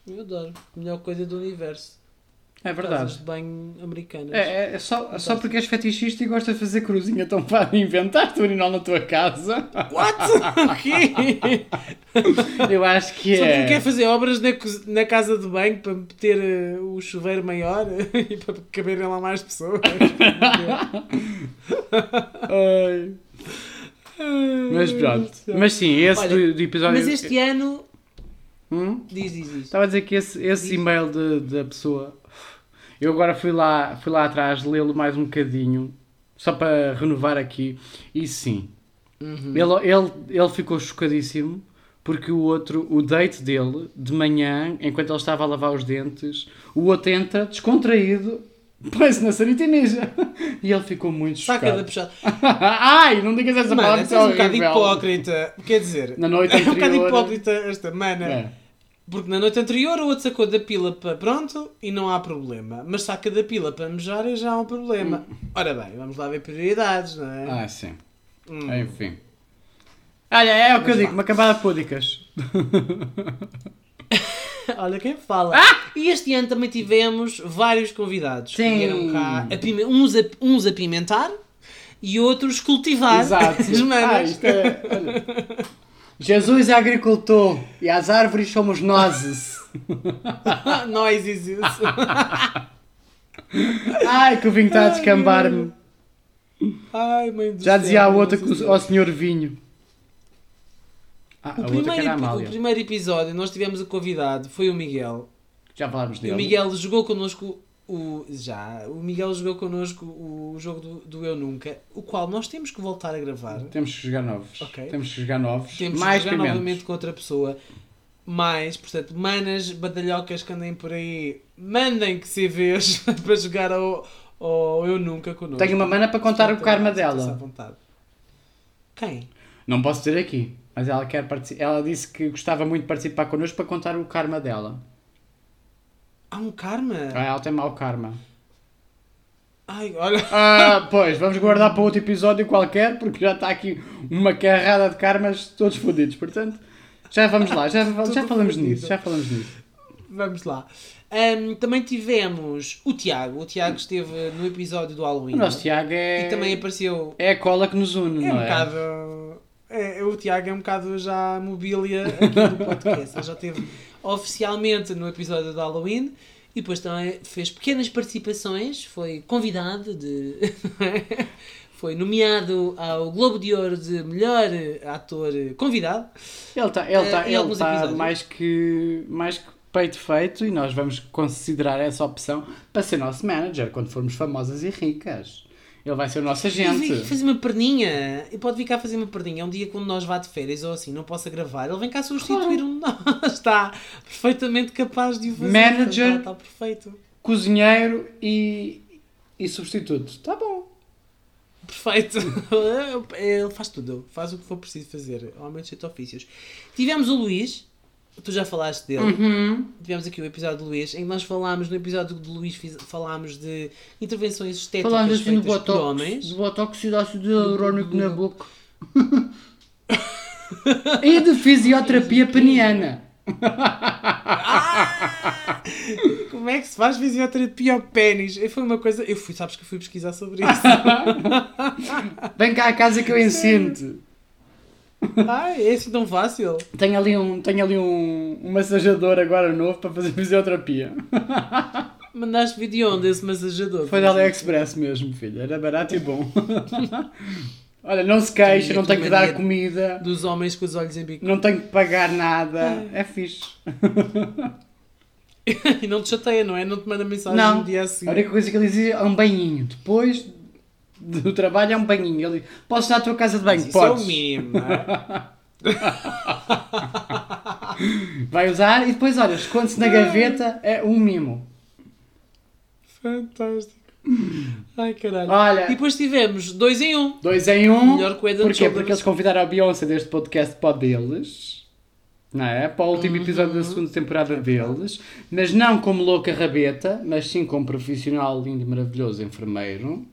Speaker 1: eu adoro. Melhor coisa do universo.
Speaker 2: É
Speaker 1: Casas
Speaker 2: verdade.
Speaker 1: de banho americanas.
Speaker 2: É, é, é só, só porque és fetichista e gostas de fazer cruzinha, então pá, inventaste o na tua casa.
Speaker 1: What? [LAUGHS] O quê?
Speaker 2: Eu acho que
Speaker 1: Só porque
Speaker 2: é.
Speaker 1: quer fazer obras na, na casa de banho para ter eh, o chuveiro maior [LAUGHS] e para caberem lá mais pessoas. [LAUGHS]
Speaker 2: Mas pronto. Mas sim, esse
Speaker 1: Olha,
Speaker 2: do, do episódio.
Speaker 1: Mas este ano.
Speaker 2: Hum?
Speaker 1: Diz, diz, diz.
Speaker 2: Estava a dizer que esse, esse e-mail da pessoa. Eu agora fui lá, fui lá atrás lê-lo mais um bocadinho, só para renovar aqui. E sim,
Speaker 1: Uhum.
Speaker 2: ele, ele, ele ficou chocadíssimo porque o outro, o date dele, de manhã, enquanto ele estava a lavar os dentes, o outro entra descontraído [LAUGHS] põe-se na sanita e mija. E ele ficou muito
Speaker 1: Saca
Speaker 2: chocado.
Speaker 1: puxada. [LAUGHS]
Speaker 2: Ai, não digas essa
Speaker 1: Mano,
Speaker 2: palavra, isso é
Speaker 1: um bocado hipócrita. Quer dizer,
Speaker 2: Na noite [LAUGHS]
Speaker 1: é um bocado
Speaker 2: anterior-
Speaker 1: hipócrita esta mana.
Speaker 2: É.
Speaker 1: Porque na noite anterior o outro sacou da pila para pronto e não há problema. Mas saca da pila para mejar e já há um problema. Ora bem, vamos lá ver prioridades, não é?
Speaker 2: Ah, sim.
Speaker 1: Hum.
Speaker 2: Enfim. Olha, é o que eu digo, uma camada de púdicas. [LAUGHS]
Speaker 1: Olha quem fala. E este ano também tivemos vários convidados.
Speaker 2: Sim.
Speaker 1: Vieram cá apime- uns, a, uns a pimentar e outros cultivar
Speaker 2: Exato. [LAUGHS]
Speaker 1: as
Speaker 2: Ah,
Speaker 1: manas.
Speaker 2: isto é, olha. [LAUGHS] Jesus é agricultor e as árvores somos [LAUGHS] nós.
Speaker 1: Nós isso.
Speaker 2: Ai, que o vinho está a descambar-me.
Speaker 1: Ai, mãe do
Speaker 2: Já
Speaker 1: céu,
Speaker 2: dizia a
Speaker 1: não
Speaker 2: outra que o- ao senhor vinho. Ah,
Speaker 1: O
Speaker 2: a outra que
Speaker 1: primeiro,
Speaker 2: a
Speaker 1: o primeiro episódio nós tivemos o convidado, foi o Miguel.
Speaker 2: Já falámos
Speaker 1: E
Speaker 2: dele.
Speaker 1: o Miguel jogou connosco o. Já, o Miguel jogou connosco o jogo do, do Eu Nunca, o qual nós temos que voltar a gravar.
Speaker 2: Temos que jogar novos.
Speaker 1: Ok.
Speaker 2: Temos que jogar novos.
Speaker 1: Temos
Speaker 2: Mais
Speaker 1: que jogar
Speaker 2: pimentos.
Speaker 1: novamente com outra pessoa. Mas, portanto, manas, badalhocas que andem por aí, mandem que CVs [LAUGHS] para jogar ao, ao Eu Nunca connosco.
Speaker 2: Tenho uma mana para contar o karma dela.
Speaker 1: Quem?
Speaker 2: Não posso dizer aqui, mas ela quer partici- Ela disse que gostava muito de participar connosco para contar o karma dela.
Speaker 1: Há um karma?
Speaker 2: Ah, Ela tem mau karma.
Speaker 1: Ai, olha. [LAUGHS]
Speaker 2: Ah, pois, vamos guardar para outro episódio qualquer, porque já está aqui uma carrada de karmas todos fodidos. Portanto, já vamos lá, já, já falamos
Speaker 1: fodido.
Speaker 2: nisso, já falamos nisso.
Speaker 1: Vamos lá. Ahm, também tivemos o Tiago. O Tiago esteve no episódio do Halloween.
Speaker 2: O nosso Tiago é,
Speaker 1: E também apareceu.
Speaker 2: é a cola que nos une,
Speaker 1: É
Speaker 2: não
Speaker 1: um
Speaker 2: é?
Speaker 1: bocado. é- o Tiago é um bocado já mobília aqui do podcast. Ele já esteve oficialmente no episódio do Halloween e depois também fez pequenas participações. Foi convidado de. [LAUGHS] foi nomeado ao Globo de Ouro de melhor ator convidado.
Speaker 2: Ele está ele tá,
Speaker 1: Eh,
Speaker 2: ele tá
Speaker 1: episódios.
Speaker 2: mais, que, mais que peito feito e nós vamos considerar essa opção para ser nosso manager quando formos famosas e ricas. Ele vai ser o nosso agente.
Speaker 1: vem fazer uma perninha. E pode vir cá fazer uma perninha. Um dia quando nós vá de férias ou assim, não possa gravar, ele vem cá substituir um de nós. [LAUGHS] Está perfeitamente capaz de o fazer.
Speaker 2: Manager.
Speaker 1: Está, está perfeito.
Speaker 2: Cozinheiro e, e substituto. Está bom.
Speaker 1: Perfeito. [LAUGHS] Ele faz tudo. Faz o que for preciso fazer. Homem de sete ofícios. Tivemos o Luís. Tu já falaste dele.
Speaker 2: Uhum.
Speaker 1: Tivemos aqui o episódio do Luís, em que nós falámos, no episódio do Luís, fiz- falámos de intervenções estéticas
Speaker 2: Falámos assim do
Speaker 1: feitas por
Speaker 2: botox,
Speaker 1: homens.
Speaker 2: do botox e do ácido hialurónico na boca. [LAUGHS] e de fisioterapia peniana.
Speaker 1: Como é que se faz fisioterapia ao pênis? Foi uma coisa. Eu fui, sabes que eu fui pesquisar sobre isso. [LAUGHS]
Speaker 2: Vem cá à casa que eu ensino-te.
Speaker 1: É assim tão fácil.
Speaker 2: Tenho ali, um, tenho ali um, um massajador agora novo para fazer [LAUGHS] fisioterapia.
Speaker 1: Mandaste vídeo onde esse massajador?
Speaker 2: Foi da AliExpress mesmo, filho. Era barato e bom. [LAUGHS] Olha, não se queixa, não tenho que dar comida,
Speaker 1: Dos homens com os olhos em bico.
Speaker 2: não tenho que pagar nada. É fixe. [LAUGHS]
Speaker 1: e não te chateia, não é? Não te manda mensagem
Speaker 2: Não.
Speaker 1: no dia a
Speaker 2: A
Speaker 1: seguir.
Speaker 2: única coisa que ele dizia é um banhinho. Depois do trabalho é um banhinho. Ele diz, posso ir à tua casa de banho?
Speaker 1: Mas Isso é
Speaker 2: Podes.
Speaker 1: o mínimo, não é? [LAUGHS]
Speaker 2: Vai usar e depois, olha, esconde-se na gaveta, é um mimo.
Speaker 1: Fantástico. Ai caralho.
Speaker 2: Olha.
Speaker 1: E depois tivemos dois em um.
Speaker 2: Dois em um.
Speaker 1: Melhor and
Speaker 2: Porquê? Porque eles convidaram a Beyoncé deste podcast para deles. Não é? Para o último episódio da segunda temporada deles. Mas não como louca rabeta, mas sim como profissional lindo e maravilhoso enfermeiro.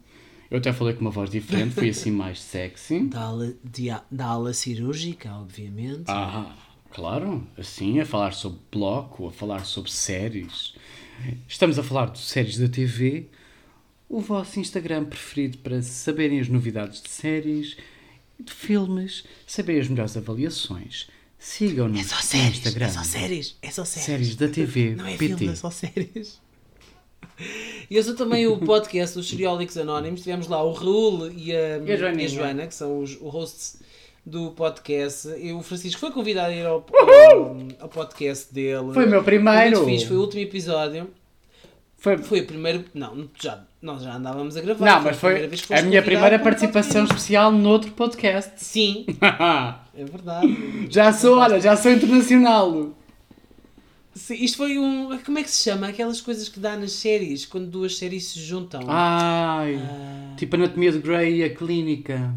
Speaker 2: Eu até falei com uma voz diferente, fui assim mais sexy. [LAUGHS]
Speaker 1: Da ala, de da ala cirúrgica, obviamente.
Speaker 2: Ah, claro, assim, a falar sobre bloco, a falar sobre séries. Estamos a falar de séries da TV. O vosso Instagram preferido para saberem as novidades de séries, de filmes, saberem as melhores avaliações. Sigam-nos
Speaker 1: É
Speaker 2: no
Speaker 1: séries.
Speaker 2: Instagram.
Speaker 1: É só séries. É só séries.
Speaker 2: Séries da TV,
Speaker 1: Não é
Speaker 2: PT.
Speaker 1: filme, é só séries. E eu sou também o podcast dos Seriólicos Anónimos. Tivemos lá o Raul e a,
Speaker 2: E a Joaninha.
Speaker 1: Joana, que são os, os hosts do podcast. E o Francisco foi convidado a ir ao, ao, ao podcast dele.
Speaker 2: Foi o meu
Speaker 1: Foi
Speaker 2: primeiro.
Speaker 1: muito fixe, foi o último episódio.
Speaker 2: Foi-
Speaker 1: Foi o primeiro. Não, já, nós já andávamos a gravar.
Speaker 2: Não, mas
Speaker 1: a
Speaker 2: foi a
Speaker 1: foste
Speaker 2: minha primeira participação especial noutro podcast.
Speaker 1: Sim, [LAUGHS] é verdade.
Speaker 2: já sou, olha, já sou internacional.
Speaker 1: Sim, isto foi um. Como é que se chama? Aquelas coisas que dá nas séries, quando duas séries se juntam.
Speaker 2: Ai,
Speaker 1: Ah,
Speaker 2: tipo Anatomia de Grey e a Clínica.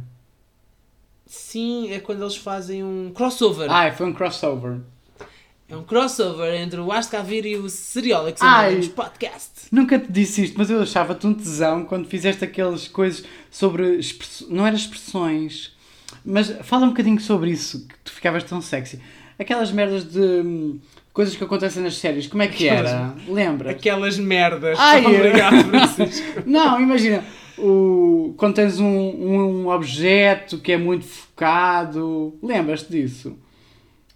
Speaker 1: sim, é quando eles fazem um crossover.
Speaker 2: Ai, foi um crossover.
Speaker 1: É um crossover entre o Ars Cavir e o Seriólicos
Speaker 2: Ai.
Speaker 1: Podcast.
Speaker 2: Nunca te disse isto, mas eu achava-te um tesão quando fizeste aquelas coisas sobre. express- Não eram expressões, mas fala um bocadinho sobre isso, que tu ficavas tão sexy. Aquelas merdas de hum, coisas que acontecem nas séries, como é que era? Lembra?
Speaker 1: Aquelas merdas.
Speaker 2: Ai, [LAUGHS]
Speaker 1: Obrigado, Francisco. [LAUGHS]
Speaker 2: Não, imagina, o, quando tens um, um objeto que é muito focado, lembras-te disso?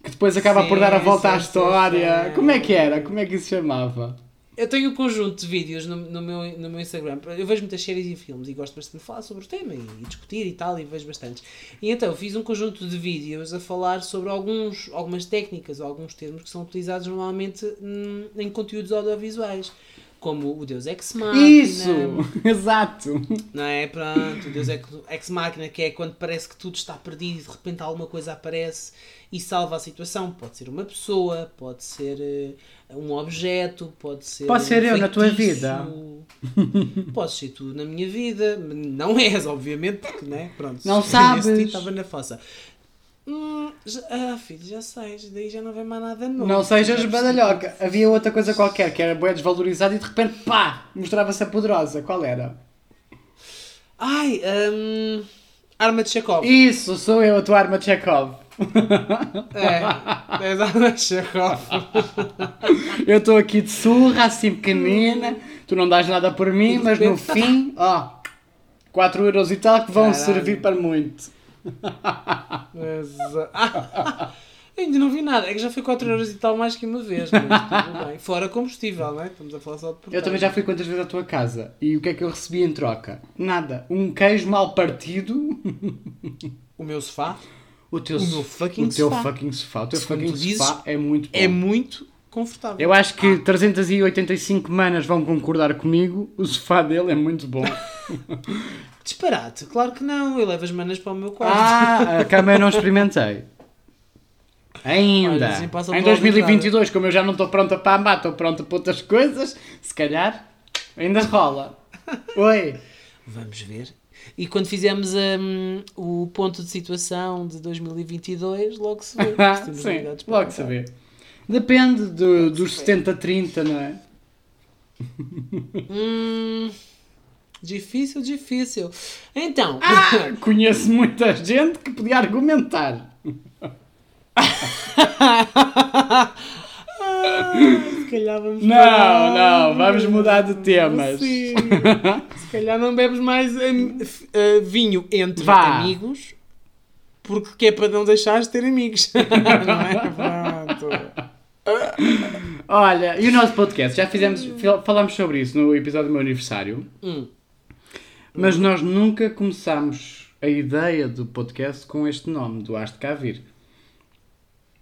Speaker 2: Que depois acaba por
Speaker 1: Sim,
Speaker 2: dar a volta
Speaker 1: sim,
Speaker 2: à história.
Speaker 1: sim.
Speaker 2: Como é que era? Como é que isso se chamava?
Speaker 1: Eu tenho um conjunto de vídeos no, no, meu, no meu Instagram. Eu vejo muitas séries e filmes e gosto bastante de falar sobre o tema e, e discutir e tal, e vejo bastantes. E então fiz um conjunto de vídeos a falar sobre alguns, algumas técnicas ou alguns termos que são utilizados normalmente hum, em conteúdos audiovisuais. Como o Deus Ex Machina.
Speaker 2: Isso! [LAUGHS] Exato!
Speaker 1: Não é? Pronto, o Deus Ex- Machina, que é quando parece que tudo está perdido e de repente alguma coisa aparece e salva a situação. Pode ser uma pessoa, pode ser eh, um objeto, pode ser.
Speaker 2: Pode
Speaker 1: um
Speaker 2: ser eu na tua
Speaker 1: feitiço.
Speaker 2: vida. [LAUGHS]
Speaker 1: Podes ser tu na minha vida. Não és, obviamente, porque, né? Pronto.
Speaker 2: Não sabes.
Speaker 1: Estava na fossa. Hum, já- ah, filho, já sei, daí já não vem mais nada novo.
Speaker 2: Não sejas badalhoca. Havia outra coisa qualquer que era bué desvalorizada e de repente, pá, mostrava-se a poderosa. Qual era?
Speaker 1: Ai, hum, arma de Chekhov.
Speaker 2: Isso, sou eu, a tua arma de Chekhov.
Speaker 1: É, és arma de Chekhov. [LAUGHS]
Speaker 2: Eu estou aqui de surra, assim pequenina, tu não dás nada por mim, mas no fim, ó, 4 euros e tal que vão
Speaker 1: Caralho.
Speaker 2: servir para muito. [LAUGHS] [LAUGHS]
Speaker 1: Ainda não vi nada. É que já foi 4 euros e tal mais que uma vez, mas tudo bem. Fora combustível, não é? Estamos a falar só de
Speaker 2: Eu
Speaker 1: portagem.
Speaker 2: também já fui quantas vezes à tua casa e o que é que eu recebi em troca? Nada. Um queijo mal partido.
Speaker 1: O meu sofá
Speaker 2: O teu,
Speaker 1: O meu fucking
Speaker 2: o teu
Speaker 1: sofá.
Speaker 2: fucking sofá. O teu
Speaker 1: Segundo
Speaker 2: fucking
Speaker 1: dizes,
Speaker 2: sofá é muito bom.
Speaker 1: é muito confortável.
Speaker 2: Eu acho que 385 manas vão concordar comigo. O sofá dele é muito bom. [LAUGHS]
Speaker 1: Disparate, claro que não. Eu levo as manas para o meu quarto.
Speaker 2: Ah, a cama eu não experimentei. Ainda.
Speaker 1: Olha, assim
Speaker 2: em
Speaker 1: pela
Speaker 2: 2022, como eu já não estou pronta para amar, estou pronta para outras coisas, se calhar ainda rola. [LAUGHS] Oi.
Speaker 1: Vamos ver. E quando fizermos hum, o ponto de situação de 2022, logo se vê. [LAUGHS] se
Speaker 2: Sim, logo
Speaker 1: contar.
Speaker 2: saber. Depende do- dos 70-30, não é? [LAUGHS]
Speaker 1: Hum, difícil, difícil. Então,
Speaker 2: Ah, [LAUGHS] conheço muita gente que podia argumentar.
Speaker 1: se calhar vamos
Speaker 2: Não,
Speaker 1: parar.
Speaker 2: não, vamos mudar de temas.
Speaker 1: Sim. Se calhar não bebes mais f- uh, vinho entre
Speaker 2: Vá.
Speaker 1: amigos, porque que é para não deixares de ter amigos. [LAUGHS] não é? Pronto. [LAUGHS]
Speaker 2: Olha, e o nosso podcast? Já fizemos, fal- falámos sobre isso no episódio do meu aniversário,
Speaker 1: Hum.
Speaker 2: mas nós nunca começámos a ideia do podcast com este nome, do Has de Cá Vir.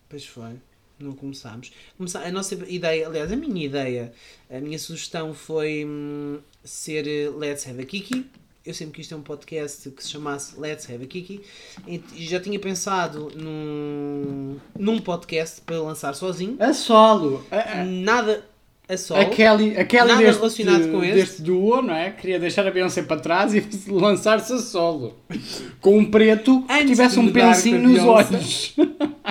Speaker 1: Pois foi, não começámos. A nossa ideia, aliás, a minha ideia, a minha sugestão foi hum, ser Let's Have a Kiki. Eu sempre quis ter um podcast que se chamasse Let's Have a Kiki. E já tinha pensado num, num podcast para lançar sozinho.
Speaker 2: A solo. A, a-
Speaker 1: Nada a solo.
Speaker 2: a Kelly, a Kelly
Speaker 1: Nada
Speaker 2: deste,
Speaker 1: relacionado com este.
Speaker 2: deste duo, não é? Queria deixar a Beyoncé para trás e [LAUGHS] lançar-se a solo. Com um preto que
Speaker 1: Antes
Speaker 2: tivesse
Speaker 1: de
Speaker 2: um pensinho
Speaker 1: a
Speaker 2: nos olhos.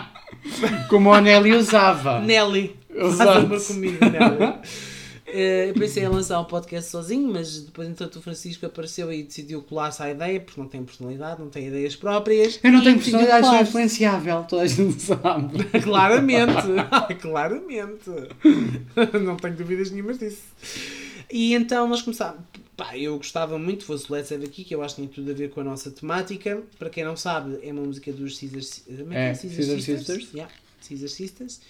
Speaker 2: [LAUGHS] Como o Nelly usava.
Speaker 1: Nelly. Amor comigo, Nelly. [LAUGHS] Eh, eu pensei em lançar um podcast sozinho, mas depois, entanto, o Francisco apareceu e decidiu colar-se à ideia, porque não tem personalidade, não tem ideias próprias.
Speaker 2: Eu não tenho personalidade, sou influenciável, toda a gente sabe. [LAUGHS]
Speaker 1: Claramente. [LAUGHS] Claramente. Não tenho dúvidas nenhumas disso. E então nós começámos. Pá, eu gostava muito, fosse o Let's Have Aqui, que eu acho que tem tudo a ver com a nossa temática. Para quem não sabe, é uma música dos Caesar, é
Speaker 2: É,
Speaker 1: é? Caesar
Speaker 2: Caesar
Speaker 1: Sisters.
Speaker 2: Sisters.
Speaker 1: Yeah, Caesar Sisters.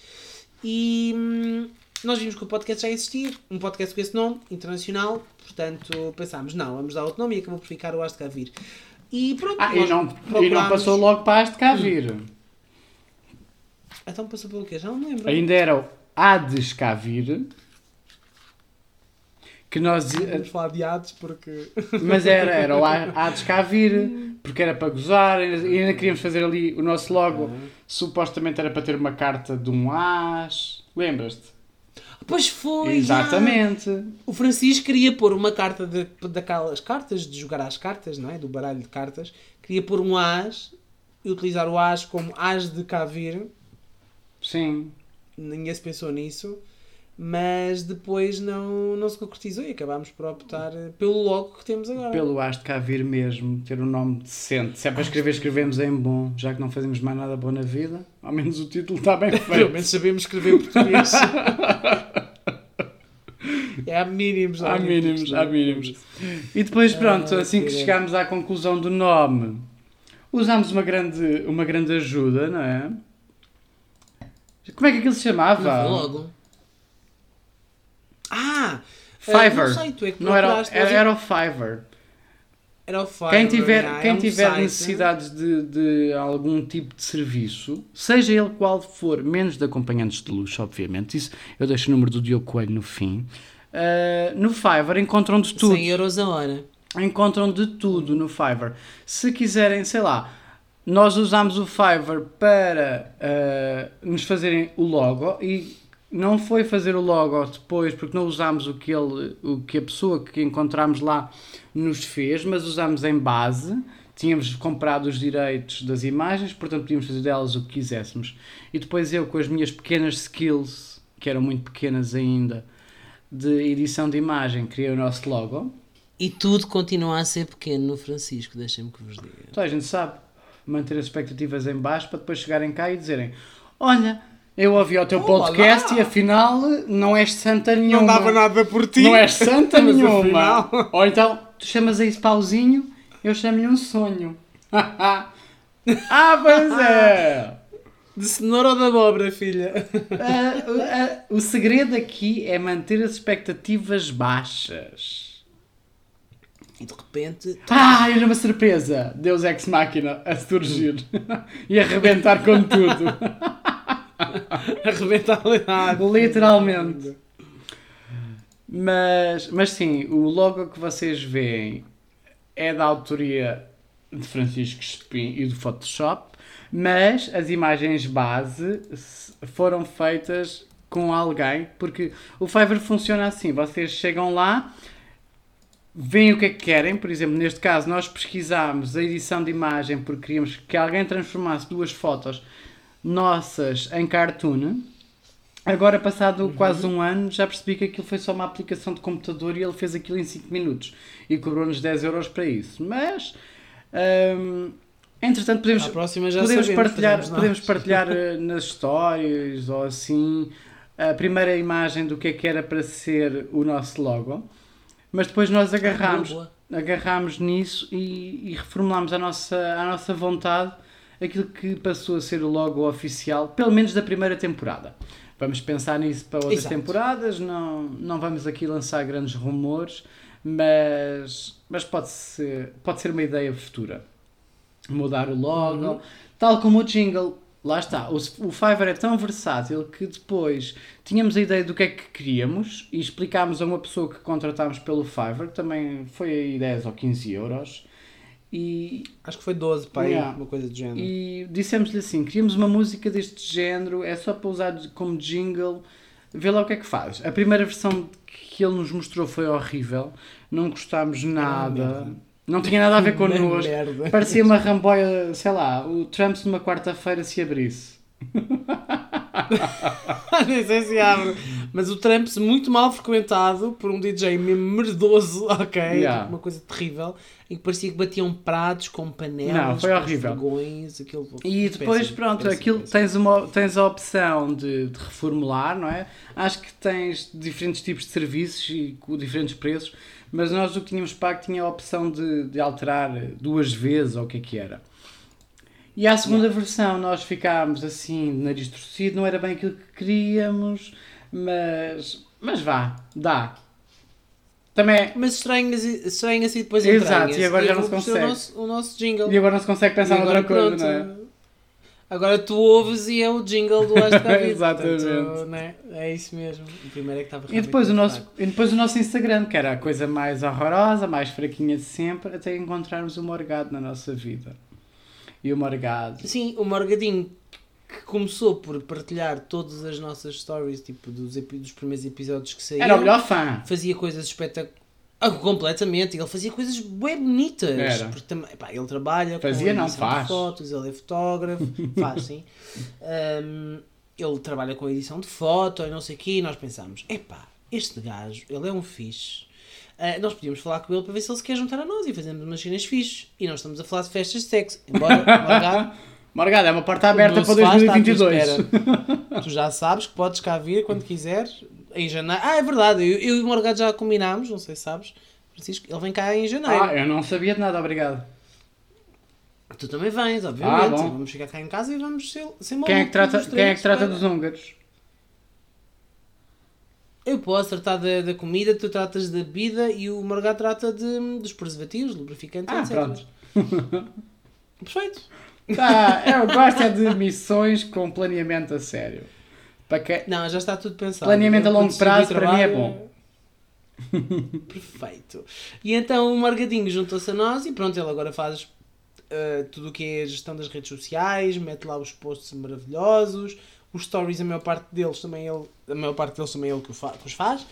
Speaker 1: E hum, nós vimos que o podcast já existia, um podcast com esse nome, internacional, portanto pensámos, não, vamos dar outro nome e acabou por ficar o As de Cá Vir. E pronto,
Speaker 2: Ah, e não, e não
Speaker 1: procurámos-
Speaker 2: passou logo para as de cá vir.
Speaker 1: Então passou pelo quê? Já não me lembro.
Speaker 2: Ainda era o Hades cá vir. Que nós.
Speaker 1: Vamos falar de atos porque. [LAUGHS]
Speaker 2: Mas era, era o Hades cá vir, porque era para gozar, e ainda, e ainda queríamos fazer ali o nosso logo. Supostamente era para ter uma carta de um As. Lembras-te?
Speaker 1: Pois foi! já.
Speaker 2: Exatamente.
Speaker 1: O Francisco queria pôr uma carta de, daquelas cartas, de jogar às cartas, não é? Do baralho de cartas. Queria pôr um as e utilizar o as como as de cá vir.
Speaker 2: Sim.
Speaker 1: Ninguém se pensou nisso. Mas depois não, não se concretizou e acabámos por optar pelo logo que temos agora.
Speaker 2: Pelo As de cá vir mesmo, ter um nome decente. Se é para escrever, escrevemos em bom, já que não fazemos mais nada bom na vida. Ao menos o título está bem [LAUGHS]
Speaker 1: Pelo
Speaker 2: feito.
Speaker 1: menos sabemos escrever português. [LAUGHS] é, há mínimos.
Speaker 2: Há mínimos, há mínimos. E depois, pronto,
Speaker 1: Ah,
Speaker 2: assim que chegámos à conclusão do nome, usámos uma grande, uma grande ajuda, não é? Como é que aquilo se chamava?
Speaker 1: Não foi logo. Ah!
Speaker 2: Fiverr.
Speaker 1: Não sei, tu é que
Speaker 2: Não era, era, era o Fiverr.
Speaker 1: era o Fiverr.
Speaker 2: Quem tiver,
Speaker 1: é
Speaker 2: quem
Speaker 1: um
Speaker 2: tiver
Speaker 1: site.
Speaker 2: necessidades de, de algum tipo de serviço, seja ele qual for, menos de acompanhantes de luxo, obviamente, isso eu deixo o número do Diogo Coelho no fim. ah, no Fiverr encontram de tudo.
Speaker 1: 100 euros a hora.
Speaker 2: Encontram de tudo no Fiverr. Se quiserem, sei lá, nós usamos o Fiverr para ah, nos fazerem o logo e não foi fazer o logo depois porque não usámos o que, ele, o que a pessoa que encontramos lá nos fez, mas usámos em base. Tínhamos comprado os direitos das imagens, portanto podíamos fazer delas o que quiséssemos. E depois eu, com as minhas pequenas skills, que eram muito pequenas ainda, de edição de imagem, criei o nosso logo.
Speaker 1: E tudo continua a ser pequeno no Francisco, deixem-me que vos diga.
Speaker 2: Então a gente sabe manter as expectativas em baixo para depois chegarem cá e dizerem: Olha, eu ouvi o teu
Speaker 1: Olá.
Speaker 2: podcast e afinal não és santa nenhuma.
Speaker 1: Não dava nada por ti.
Speaker 2: Não és santa [LAUGHS] nenhuma.
Speaker 1: afinal-
Speaker 2: Ou então tu chamas a isso pauzinho, eu chamo-lhe um sonho. [LAUGHS] ah, pois é! [LAUGHS]
Speaker 1: De cenoura ou de abóbora, filha?
Speaker 2: Ah, ah, o segredo aqui é manter as expectativas baixas.
Speaker 1: E de repente.
Speaker 2: Ah, era uma surpresa! Deus ex máquina a surgir e arrebentar com tudo. [LAUGHS]
Speaker 1: Arrebenta a
Speaker 2: Literalmente. Mas, mas sim, o logo que vocês veem é da autoria de Francisco Espim e do Photoshop, mas as imagens base foram feitas com alguém, porque o Fiverr funciona assim, vocês chegam lá, veem o que é que querem, por exemplo, neste caso nós pesquisámos a edição de imagem porque queríamos que alguém transformasse duas fotos nossas em cartoon. Agora, passado quase um ano, já percebi que aquilo foi só uma aplicação de computador e ele fez aquilo em 5 minutos e cobrou-nos 10 euros para isso. Mas, hum, entretanto, podemos, podemos
Speaker 1: sabemos,
Speaker 2: partilhar, podemos partilhar [LAUGHS] eh, nas stories ou assim a primeira imagem do que é que era para ser o nosso logo. Mas depois nós agarramos,
Speaker 1: Boa.
Speaker 2: agarramos nisso e, e reformulámos a nossa, a nossa vontade aquilo que passou a ser o logo oficial, pelo menos da primeira temporada. Vamos pensar nisso para outras
Speaker 1: Exato.
Speaker 2: temporadas, não, não vamos aqui lançar grandes rumores, mas, mas pode, ser, pode ser uma ideia futura. Mudar o logo,
Speaker 1: Uhum.
Speaker 2: tal como o jingle. Lá está, o, o Fiverr é tão versátil que depois tínhamos a ideia do que é que queríamos e explicámos a uma pessoa que contratámos pelo Fiverr, também foi aí 10 ou 15 euros, e
Speaker 1: Acho que foi 12, pá, aí,
Speaker 2: Yeah.
Speaker 1: uma coisa do género.
Speaker 2: e dissemos-lhe assim: queríamos uma música deste género, é só para usar como jingle, vê lá o que é que faz. A primeira versão que ele nos mostrou foi horrível, não gostámos nada, não tinha nada a ver [LAUGHS] connosco. Parecia uma ramboia, sei lá, o Trump numa quarta-feira se abrisse. [LAUGHS]
Speaker 1: Nem sei se abre. Mas o Tramps muito mal frequentado por um DJ mesmo merdoso, [LAUGHS] ok?
Speaker 2: Yeah.
Speaker 1: Tipo, Uma coisa terrível. Em que parecia que batiam pratos com panelas,
Speaker 2: Não, foi horrível.
Speaker 1: aquilo.
Speaker 2: E depois,
Speaker 1: péssimo,
Speaker 2: pronto,
Speaker 1: péssimo,
Speaker 2: aquilo
Speaker 1: péssimo.
Speaker 2: tens, uma, tens a opção de, de reformular, não é? Acho que tens diferentes tipos de serviços e com diferentes preços, mas nós o que tínhamos pago tinha a opção de, de alterar duas vezes ou o que é que era. E à segunda versão nós ficámos assim, de nariz torcido, não era bem aquilo que queríamos, mas, mas vá, dá. Também,
Speaker 1: Mas estranhas, estranhas e depois
Speaker 2: Exato, e agora já não se consegue.
Speaker 1: O nosso, o nosso jingle.
Speaker 2: e agora não se consegue pensar
Speaker 1: E
Speaker 2: noutra coisa, não é?
Speaker 1: Agora tu ouves e é o jingle do Astro David. [LAUGHS]
Speaker 2: Exatamente.
Speaker 1: Portanto, né? É isso mesmo. O primeiro é que estava
Speaker 2: E depois, o nosso, e depois o nosso Instagram, que era a coisa mais horrorosa, mais fraquinha de sempre, até encontrarmos o Morgado na nossa vida. E o Morgado.
Speaker 1: Sim, o Morgadinho que começou por partilhar todas as nossas stories, tipo, dos, dos primeiros episódios que saíram.
Speaker 2: Era o melhor fã.
Speaker 1: Fazia coisas espetaculares. completamente. Ele fazia coisas bem bonitas.
Speaker 2: Era.
Speaker 1: Porque também, epá, ele trabalha
Speaker 2: Fazia,
Speaker 1: com
Speaker 2: não, faz.
Speaker 1: de fotos, ele é fotógrafo, [LAUGHS] faz sim. Ahm, ele trabalha com edição de foto e não sei o quê, e nós pensámos, epá, este gajo, ele é um fixe. Ah, nós podíamos falar com ele para ver se ele se quer juntar a nós e fazermos umas cenas fixe. E nós estamos a falar de festas de sexo. Embora, [LAUGHS] Morgado,
Speaker 2: Morgado, é uma porta aberta para
Speaker 1: se faz, está à tua
Speaker 2: 2022.
Speaker 1: espera. tu já sabes que podes cá vir quando quiseres. Em janeiro. Ah, é verdade. Eu, eu e o Morgado já combinámos, não sei se sabes. Francisco, ele vem cá em janeiro.
Speaker 2: Ah, eu não sabia de nada, obrigado.
Speaker 1: Tu também vens, obviamente.
Speaker 2: Ah.
Speaker 1: Vamos chegar cá em casa e vamos ser, ser
Speaker 2: Quem é que trata, quem é que trata
Speaker 1: para-
Speaker 2: dos húngaros?
Speaker 1: Eu posso tratar da, da comida, tu tratas da bebida e o Morgado trata de, dos preservativos, lubrificantes,
Speaker 2: Ah,
Speaker 1: etc.
Speaker 2: pronto. [LAUGHS]
Speaker 1: Perfeito.
Speaker 2: Tá, eu gosto é de missões com planeamento a sério. Para que...
Speaker 1: Não, já está tudo pensado.
Speaker 2: Planeamento a
Speaker 1: Eu,
Speaker 2: longo
Speaker 1: quando distribuir
Speaker 2: prazo, para mim, é
Speaker 1: trabalho, [LAUGHS] Perfeito. E então o Morgadinho juntou-se a nós e pronto, ele agora faz uh, tudo o que é a gestão das redes sociais, mete lá os posts maravilhosos, os stories, a maior parte deles também ele, a maior parte deles também é ele que, fa- que os faz.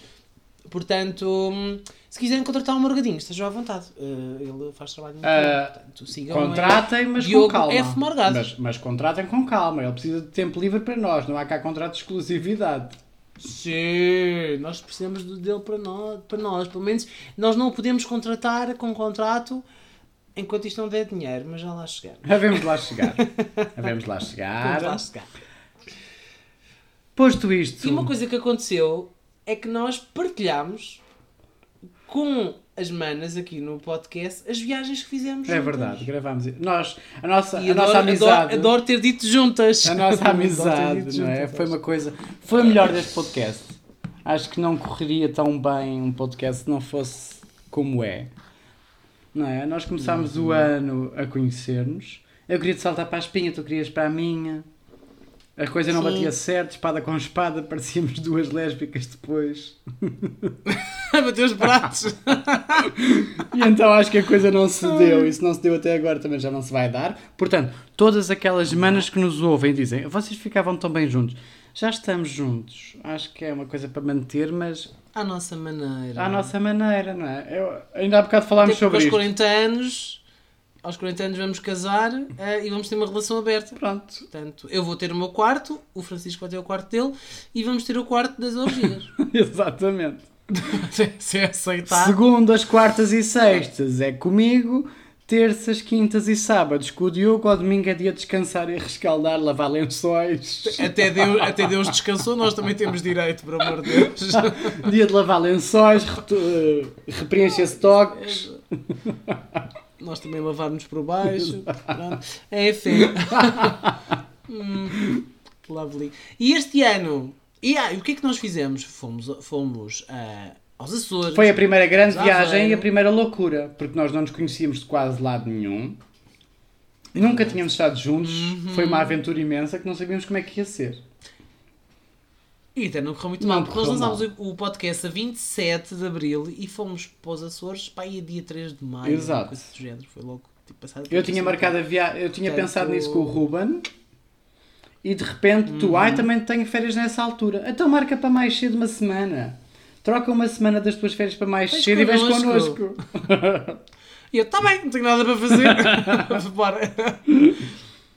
Speaker 1: Portanto, hum, se quiserem contratar o Morgadinho, estejam à vontade. Uh, ele faz trabalho muito bom. Portanto, sigam.
Speaker 2: Contratem, mas
Speaker 1: Diogo
Speaker 2: com calma.
Speaker 1: F. Morgado.
Speaker 2: Mas, mas contratem com calma. Ele precisa de tempo livre para nós. Não há cá contrato de exclusividade.
Speaker 1: Sim, nós precisamos dele para nós, para nós. Pelo menos nós não o podemos contratar com contrato enquanto isto não der dinheiro, mas já lá chegar.
Speaker 2: Havemos lá chegar. [LAUGHS] Havemos lá chegar.
Speaker 1: lá chegar.
Speaker 2: Posto isto.
Speaker 1: E uma coisa que aconteceu é que nós partilhámos com as manas aqui no podcast as viagens que fizemos.
Speaker 2: É
Speaker 1: juntas.
Speaker 2: verdade, gravámos. Nós, a nossa,
Speaker 1: E
Speaker 2: a
Speaker 1: adoro,
Speaker 2: nossa amizade.
Speaker 1: adoro, adoro ter dito juntas.
Speaker 2: A nossa [LAUGHS] amizade, não é? Foi uma coisa. Foi o melhor deste podcast. Acho que não correria tão bem um podcast se não fosse como é. Não é? Nós começámos
Speaker 1: Uhum.
Speaker 2: o ano a conhecer-nos. Eu queria te saltar para a espinha, tu querias para a minha. A coisa não
Speaker 1: Sim.
Speaker 2: batia certo, espada com espada, [LAUGHS] parecíamos duas lésbicas depois. [LAUGHS]
Speaker 1: Bateu os pratos.
Speaker 2: E então acho que a coisa não se deu. E se não se deu até agora também já não se vai dar. Portanto, todas aquelas manas que nos ouvem dizem vocês ficavam tão bem juntos. Já estamos juntos. Acho que é uma coisa para manter, mas
Speaker 1: À nossa maneira.
Speaker 2: à nossa maneira, não é? Eu, ainda há bocado falámos
Speaker 1: Até porque
Speaker 2: sobre
Speaker 1: aos
Speaker 2: isto.
Speaker 1: 40 anos, aos 40 anos vamos casar eh, e vamos ter uma relação aberta.
Speaker 2: Pronto.
Speaker 1: Portanto, eu vou ter o meu quarto, o Francisco vai ter o quarto dele e vamos ter o quarto das orgias. [LAUGHS]
Speaker 2: Exatamente. [LAUGHS]
Speaker 1: Se aceitar.
Speaker 2: Segundas, quartas e sextas é comigo. Terças, quintas e sábados com o Diogo. Ao domingo é dia de descansar e rescaldar, lavar lençóis.
Speaker 1: Até Deus, até Deus descansou, nós também temos direito, por amor de Deus. [LAUGHS]
Speaker 2: Dia de lavar lençóis, eh, repreencher stocks.
Speaker 1: Nós também lavarmos por baixo. Pronto. É fé. [LAUGHS] Hum, lovely. E este ano, e, ah, e o que é que nós fizemos? Fomos, fomos ah, aos Açores.
Speaker 2: Foi a primeira grande viagem e a primeira loucura, porque nós não nos conhecíamos de quase lado nenhum. Nunca tínhamos estado juntos.
Speaker 1: Uhum.
Speaker 2: Foi uma aventura imensa que não sabíamos como é que ia ser.
Speaker 1: E até não correu muito
Speaker 2: Não
Speaker 1: mal, porque nós lançámos o podcast a 27 de Abril e fomos para os Açores para aí a dia 3 de Maio.
Speaker 2: Exato.
Speaker 1: Coisa do género. Foi logo. Tipo, passado
Speaker 2: Eu tinha marcado a viagem, eu tinha
Speaker 1: Portanto-
Speaker 2: pensado nisso com o Ruben. E de repente tu,
Speaker 1: Uhum.
Speaker 2: ai, também tenho férias nessa altura. Então marca para mais cedo uma semana. Troca uma semana das tuas férias para mais
Speaker 1: Vens
Speaker 2: cedo e vens
Speaker 1: connosco. E eu, tá bem, não tenho nada para fazer. [LAUGHS] [LAUGHS] Bora.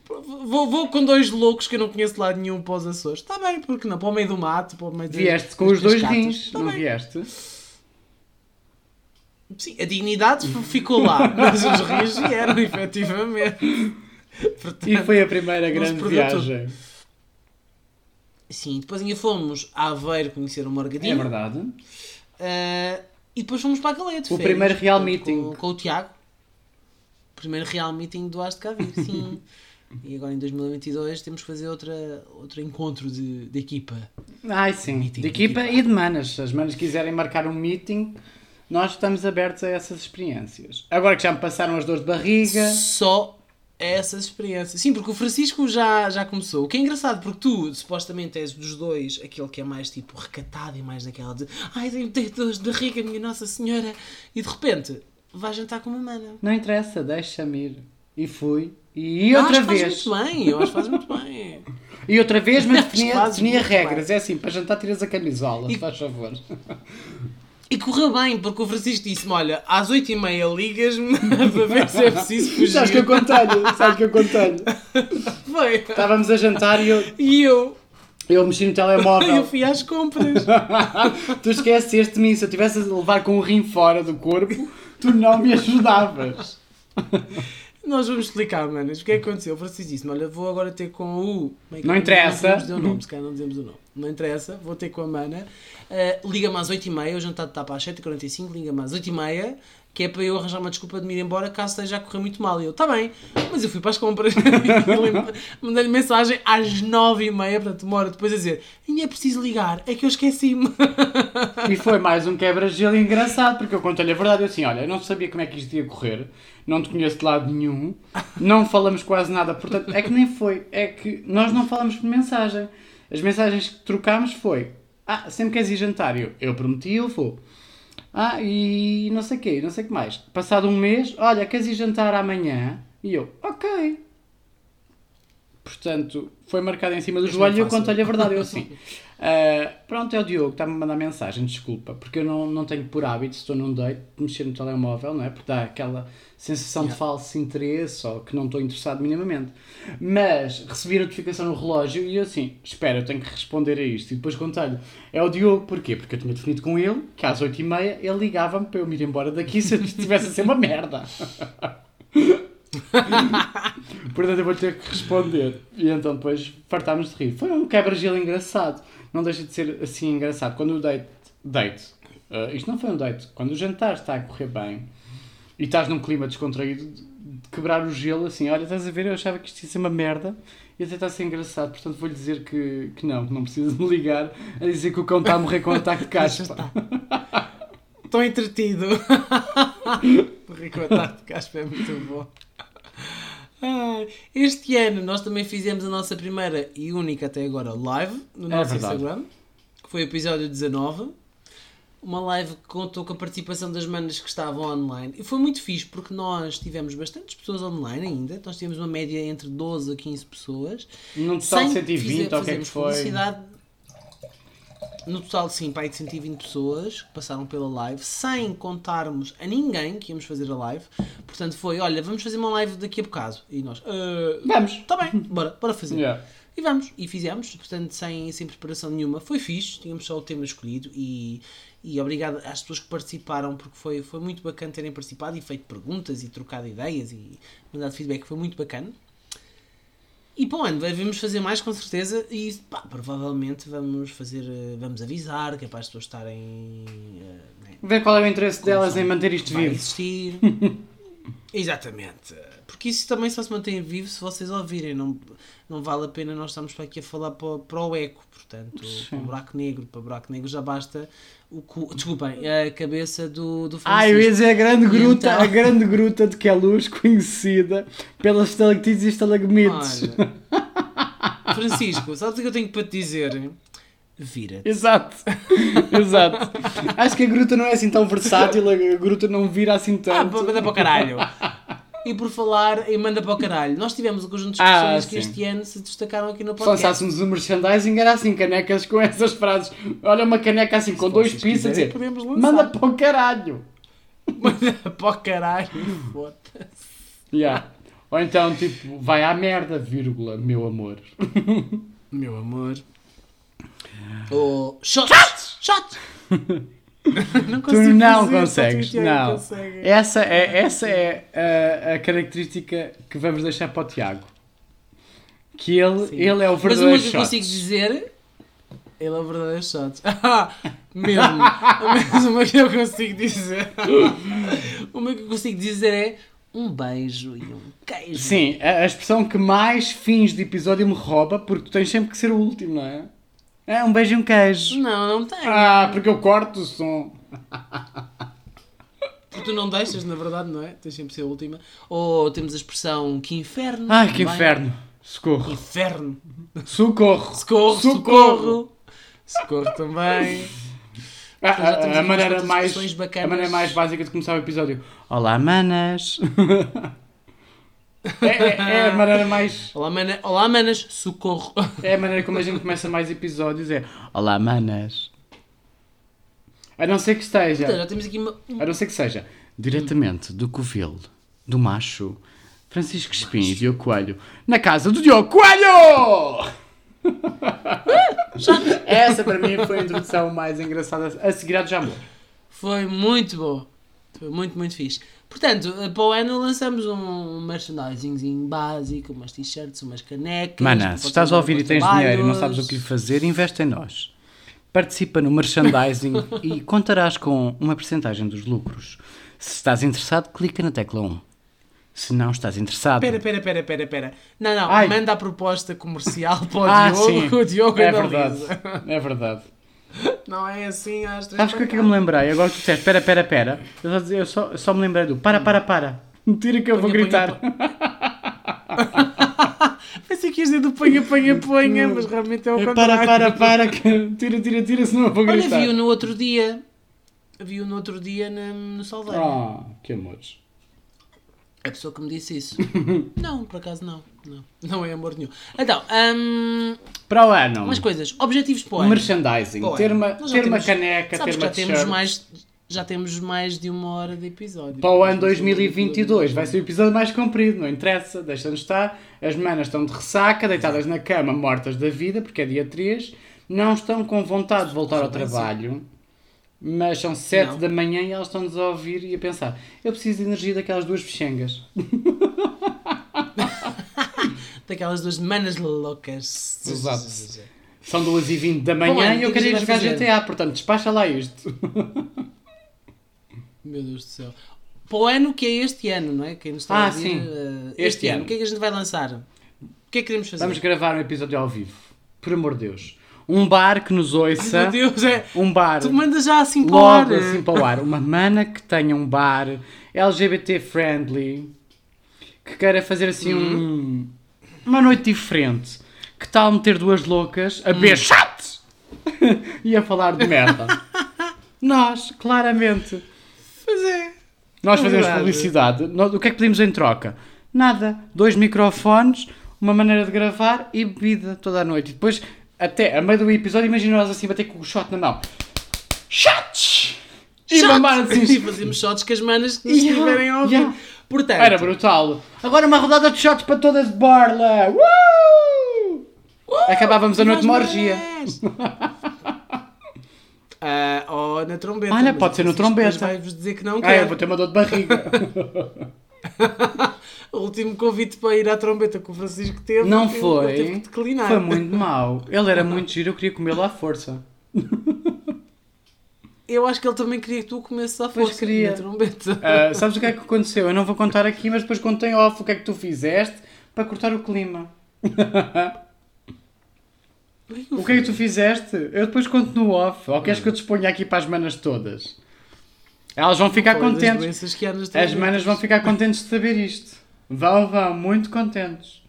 Speaker 1: Vou, vou com dois loucos que eu não conheço de lado nenhum para os Açores. Está bem, porque não? Para o meio do mato, para o meio de-
Speaker 2: Vieste com os dois rins,
Speaker 1: Tá
Speaker 2: não
Speaker 1: bem.
Speaker 2: vieste?
Speaker 1: Sim, a dignidade ficou lá, [LAUGHS] mas os rios vieram, efetivamente. Portanto,
Speaker 2: E foi a primeira grande
Speaker 1: tudo.
Speaker 2: viagem.
Speaker 1: Sim, depois ainda fomos a Aveiro conhecer o
Speaker 2: É
Speaker 1: Morgadinho.
Speaker 2: verdade.
Speaker 1: Uh, e depois fomos para a Galete.
Speaker 2: O
Speaker 1: férias,
Speaker 2: primeiro real meeting.
Speaker 1: Com, com o Tiago. O primeiro real meeting do Has de Cá Vir, sim. [LAUGHS] e agora em 2022 temos que fazer outra, outro encontro de, de equipa.
Speaker 2: Ai sim,
Speaker 1: Meeting
Speaker 2: de
Speaker 1: de
Speaker 2: equipa
Speaker 1: equipa.
Speaker 2: e de manas. Se as manas quiserem marcar um meeting, nós estamos abertos a essas experiências. Agora que já me passaram as dores de barriga,
Speaker 1: Só essas experiências. Sim, porque o Francisco já, já começou. O que é engraçado, porque tu supostamente és dos dois aquele que é mais tipo recatado e mais daquela de ai, tenho dores de barriga, minha Nossa Senhora. E de repente vais jantar com uma mana.
Speaker 2: não interessa, deixa-me ir. E fui. E
Speaker 1: Eu
Speaker 2: outra
Speaker 1: acho que
Speaker 2: vez.
Speaker 1: Faz muito bem, eu acho que faz muito bem.
Speaker 2: E outra vez, mas [LAUGHS]
Speaker 1: As
Speaker 2: definia, regras. É assim, para jantar tiras a camisola,
Speaker 1: E-
Speaker 2: faz favor.
Speaker 1: E correu bem, porque o Francisco disse-me: Olha, às 8h30 ligas-me [LAUGHS] para ver se é preciso fugir.
Speaker 2: Sabes que eu contelho, sabes que eu contelho. [LAUGHS]
Speaker 1: Foi.
Speaker 2: Estávamos a jantar e eu,
Speaker 1: E eu,
Speaker 2: eu mexi no
Speaker 1: eu
Speaker 2: telemóvel.
Speaker 1: fui às compras.
Speaker 2: tu esqueceste de mim, se eu tivesse a levar com o rim fora do corpo, tu não me ajudavas.
Speaker 1: Nós vamos explicar, manas. O que é que aconteceu? O Francisco disse-me: Olha, vou agora ter com o. é que
Speaker 2: Não
Speaker 1: é?
Speaker 2: interessa.
Speaker 1: Não dizer o nome, se calhar não dizemos o nome. Não interessa, vou ter com a mana. Uh, liga-me às 8h30, o jantar está para às 7h45, liga-me às 8h30, que é para eu arranjar uma desculpa de me ir embora caso esteja a correr muito mal. E eu, está bem, mas eu fui para as compras. [LAUGHS] Mandei-lhe mensagem às 9h30, portanto, uma hora depois a dizer: ainda é preciso ligar, é que eu esqueci-me.
Speaker 2: E foi mais um quebra-gelo engraçado, porque eu contei-lhe a verdade. Eu assim, olha, eu não sabia como é que isto ia correr, não te conheço de lado nenhum, não falamos quase nada, portanto, é que nem foi. É que nós não falamos por mensagem. As mensagens que trocámos foi, ah, sempre queres ir jantar? Eu, eu prometi, eu vou. Ah, e não sei o quê, não sei o que mais. Passado um mês, olha, queres ir jantar amanhã? E eu, ok. Portanto, foi marcado em cima do
Speaker 1: Mas não
Speaker 2: joelho e eu
Speaker 1: fácil.
Speaker 2: contei-lhe a verdade. Eu [LAUGHS] assim, ah, pronto, é o Diogo, está-me a mandar mensagem, desculpa, porque eu não, não tenho por hábito, se estou num date, de mexer no telemóvel, não é? Porque dá aquela sensação de
Speaker 1: Yeah.
Speaker 2: falso interesse ou que não estou interessado minimamente. Mas recebi a notificação no relógio e eu assim, espera, eu tenho que responder a isto. E depois contei-lhe, é o Diogo, porquê? Porque eu tinha definido com ele que às 8h30 ele ligava-me para eu me ir embora daqui se eu estivesse a ser uma merda. [LAUGHS] Portanto, eu vou ter que responder. E então depois fartámos de rir. Foi um quebra-gelo engraçado. Não deixa de ser assim engraçado. Quando o date. Date. uh, isto não foi um date. Quando o jantar está a correr bem e estás num clima descontraído, de quebrar o gelo assim, olha, estás a ver, eu achava que isto ia ser uma merda e até está a ser engraçado. Portanto, vou-lhe dizer que, que não, que não precisa de me ligar a dizer que o cão está a morrer com um ataque de caspa. [LAUGHS]
Speaker 1: Estou entretido. [LAUGHS] o Rico Ataque de Caspa é muito bom. Ai, Este ano nós também fizemos a nossa primeira e única até agora live no
Speaker 2: É
Speaker 1: nosso
Speaker 2: verdade.
Speaker 1: Instagram, que foi o episódio 19. Uma live que contou com a participação das manas que estavam online. E foi muito fixe porque nós tivemos bastantes pessoas online ainda. Nós tivemos uma média entre 12 a 15 pessoas.
Speaker 2: Num total de
Speaker 1: Sem
Speaker 2: 120
Speaker 1: fizer-
Speaker 2: ou o que é que foi?
Speaker 1: No total, sim, pai de 120 pessoas que passaram pela live, sem contarmos a ninguém que íamos fazer a live. Portanto, foi: olha, vamos fazer uma live daqui a bocado. E nós, "Ah,
Speaker 2: Vamos.
Speaker 1: Está bem, [LAUGHS] bora, bora fazer.
Speaker 2: Yeah.
Speaker 1: E vamos, e fizemos, portanto, sem, sem preparação nenhuma. Foi fixe, tínhamos só o tema escolhido e, e obrigado às pessoas que participaram, porque foi, foi muito bacana terem participado e feito perguntas e trocado ideias e mandado feedback, foi muito bacana. E para o ano devemos fazer mais com certeza e pá, provavelmente vamos fazer, eh, vamos avisar, que é para as pessoas estarem eh, né,
Speaker 2: Ver qual é o interesse delas em manter isto vivo.
Speaker 1: existir. [LAUGHS] Exatamente. Porque isso também só se mantém vivo se vocês ouvirem. Não, não vale a pena nós estarmos para aqui a falar para, o- para o eco. Portanto, para o buraco negro. Para o buraco negro já basta o cu, desculpem, a cabeça do, do
Speaker 2: Ah, eu ia
Speaker 1: Francisco.
Speaker 2: dizer a grande
Speaker 1: E
Speaker 2: gruta,
Speaker 1: então?
Speaker 2: a grande gruta de Queluz, [LAUGHS] conhecida pelas estalactites e estalagmites.
Speaker 1: Olha, Francisco, sabes o que eu tenho para te dizer? Vira-te.
Speaker 2: Exato, [LAUGHS] exato. Acho que a gruta não é assim tão versátil, a gruta não vira assim
Speaker 1: Ah,
Speaker 2: tanto.
Speaker 1: manda para o caralho. E por falar em manda para o caralho, nós tivemos um conjunto de
Speaker 2: Ah,
Speaker 1: expressões que este ano se destacaram aqui no
Speaker 2: Se
Speaker 1: podcast.
Speaker 2: lançássemos o merchandising, era assim, canecas com essas frases. Olha uma caneca assim, com
Speaker 1: Se
Speaker 2: dois pisos a dizer, manda para o caralho.
Speaker 1: Manda para o caralho. Foda-se.
Speaker 2: Yeah. Ou então, tipo, vai à merda, vírgula, meu amor.
Speaker 1: Meu amor. Ou. Shots! Shots! [LAUGHS] [LAUGHS] não
Speaker 2: Tu não
Speaker 1: dizer,
Speaker 2: consegues,
Speaker 1: o
Speaker 2: não.
Speaker 1: consegue.
Speaker 2: Essa é, essa é a, a característica que vamos deixar para o Tiago. Que ele,
Speaker 1: Sim.
Speaker 2: ele é o
Speaker 1: Mas uma
Speaker 2: verdadeiro
Speaker 1: que eu
Speaker 2: shot.
Speaker 1: consigo dizer. Ele é o verdadeiro shots. [LAUGHS] Ah, mesmo. Mas uma que eu consigo dizer. uma que eu consigo dizer é. Um beijo e um queijo.
Speaker 2: Sim, a, a expressão que mais fins de episódio me rouba, porque tu tens sempre que ser o último, não é? É um beijo e um queijo.
Speaker 1: Não, não tem.
Speaker 2: Ah, porque eu corto o som.
Speaker 1: Porque tu não deixas, na verdade, não é? Tens sempre de ser a última. Ou temos a expressão que inferno.
Speaker 2: Ai, que
Speaker 1: também.
Speaker 2: inferno. Socorro.
Speaker 1: Inferno.
Speaker 2: Socorro.
Speaker 1: Socorro, socorro. Socorro também.
Speaker 2: A,
Speaker 1: Depois já
Speaker 2: a- a maneira mais, a maneira mais básica de começar o episódio. Olá, manas. [LAUGHS] É, é- é a maneira mais.
Speaker 1: Olá, mana... Olá, manas, socorro.
Speaker 2: É a maneira como a gente começa mais episódios. É Olá, manas. A não ser que esteja.
Speaker 1: Então, já temos aqui uma...
Speaker 2: A não ser que seja diretamente do Covil, do macho Francisco Espinho e Diogo Coelho, na casa do Diogo Coelho! Essa para mim foi a introdução mais engraçada a seguir de Jamor.
Speaker 1: Foi muito boa. Foi muito, muito fixe. Portanto, eh, para o ano lançamos um merchandisingzinho básico, umas t-shirts, umas canecas.
Speaker 2: Mana, se estás a ouvir e tens
Speaker 1: trabalhos.
Speaker 2: dinheiro e não sabes o que fazer, investe em nós. Participa no merchandising [LAUGHS] e contarás com uma percentagem dos lucros. Se estás interessado, clica na tecla 1. Se não estás interessado,
Speaker 1: Pera, pera, pera, pera, pera. Não, não,
Speaker 2: Ai.
Speaker 1: manda a proposta comercial para o
Speaker 2: ah,
Speaker 1: Diogo,
Speaker 2: sim,
Speaker 1: o Diogo
Speaker 2: é verdade, é verdade.
Speaker 1: Não é assim às três
Speaker 2: Sabes o que é que eu me lembrei? Agora que tu disseste, pera, pera, pera. Eu só, eu só, eu só me lembrei do para, para, para. Tira que eu vou
Speaker 1: Ponha,
Speaker 2: gritar. [LAUGHS]
Speaker 1: Pensei que ias dizer do panha, panha, panha, mas realmente é o
Speaker 2: É,
Speaker 1: contrário.
Speaker 2: para, para, para. [LAUGHS] que- Tira, tira, tira, senão eu vou
Speaker 1: Olha,
Speaker 2: gritar.
Speaker 1: vi-o no outro dia. Vi-o no outro dia na- no Salveiro.
Speaker 2: Ah, que amores.
Speaker 1: A pessoa que me disse isso. [LAUGHS] não, por acaso não. Não, não é amor nenhum. Então, hum,
Speaker 2: Para o ano,
Speaker 1: umas coisas. Objetivos para o ano.
Speaker 2: merchandising.
Speaker 1: Para o
Speaker 2: Ter
Speaker 1: ano.
Speaker 2: uma, ter uma
Speaker 1: temos-
Speaker 2: caneca,
Speaker 1: Sabes
Speaker 2: ter uma
Speaker 1: já temos mais já temos mais de uma hora de episódio.
Speaker 2: Para o ano 2022 vai ser o episódio mais comprido, não interessa, deixa-nos estar. As manas estão de ressaca, deitadas na cama, mortas da vida, porque é dia 3. Não estão com vontade de voltar ao trabalho, mas são 7
Speaker 1: Não.
Speaker 2: da manhã e elas estão-nos a ouvir e a pensar: eu preciso de energia daquelas duas fechengas. [LAUGHS]
Speaker 1: Daquelas duas manas loucas.
Speaker 2: Exato. São 2h20 da manhã
Speaker 1: Bom,
Speaker 2: e eu
Speaker 1: que é
Speaker 2: quero
Speaker 1: que
Speaker 2: ir
Speaker 1: a gente
Speaker 2: jogar
Speaker 1: fazer?
Speaker 2: GTA, portanto despacha lá isto. [LAUGHS]
Speaker 1: Meu Deus do céu. Para o ano que é este ano, não é? Quem nos está a
Speaker 2: Ah,
Speaker 1: ouvir,
Speaker 2: sim.
Speaker 1: eh,
Speaker 2: Este
Speaker 1: este, ano.
Speaker 2: ano.
Speaker 1: O que é que a gente vai lançar? O que é que queremos fazer?
Speaker 2: Vamos gravar um episódio ao vivo, por amor de Deus. Um bar que nos ouça.
Speaker 1: Meu Deus, é.
Speaker 2: Um bar.
Speaker 1: Tu mandas já assim para o
Speaker 2: logo
Speaker 1: ar.
Speaker 2: assim para o ar. Uma mana que tenha um bar LGBT friendly, que queira fazer assim um, uma noite diferente. Que tal meter duas loucas a beber chat [LAUGHS] e a falar de merda? Nós, claramente.
Speaker 1: Pois é.
Speaker 2: Nós
Speaker 1: É
Speaker 2: fazemos
Speaker 1: verdade.
Speaker 2: publicidade. Nós- o que é que pedimos em troca? Nada. Dois microfones, uma maneira de gravar e bebida toda a noite. E depois, até a meio do episódio, imagina nós assim bater com o shot na mão. Shots! E
Speaker 1: Shots!
Speaker 2: mamar assim. [LAUGHS]
Speaker 1: E fazemos shots com as manas que nos
Speaker 2: Yeah,
Speaker 1: estiverem a ouvir.
Speaker 2: yeah.
Speaker 1: Portanto,
Speaker 2: Era brutal. Agora uma rodada de shots para todas de borla. Uh! Acabávamos a noite de uma orgia. [LAUGHS]
Speaker 1: Ah, ou na trombeta.
Speaker 2: Olha, pode ser no
Speaker 1: Francisco depois
Speaker 2: trombeta.
Speaker 1: Vai-vos dizer que não
Speaker 2: Ah,
Speaker 1: quer.
Speaker 2: eu vou ter uma dor de barriga. [LAUGHS]
Speaker 1: O último convite para ir à trombeta que o Francisco teve.
Speaker 2: Não foi.
Speaker 1: teve que declinar.
Speaker 2: Foi muito mau. [LAUGHS] Ele era muito giro, eu queria comê-lo à força.
Speaker 1: Eu acho que ele também queria que tu à
Speaker 2: Pois
Speaker 1: força
Speaker 2: queria.
Speaker 1: na trombeta.
Speaker 2: Ah, sabes o que é que aconteceu? Eu não vou contar aqui, mas depois contei off o que é que tu fizeste para cortar o clima. O que é que tu fizeste? Eu depois conto no off. Ou queres que eu te exponha aqui para as manas todas? Elas vão ficar
Speaker 1: Foi
Speaker 2: contentes. As manas vão ficar contentes de saber isto. Vão, vão, muito contentes.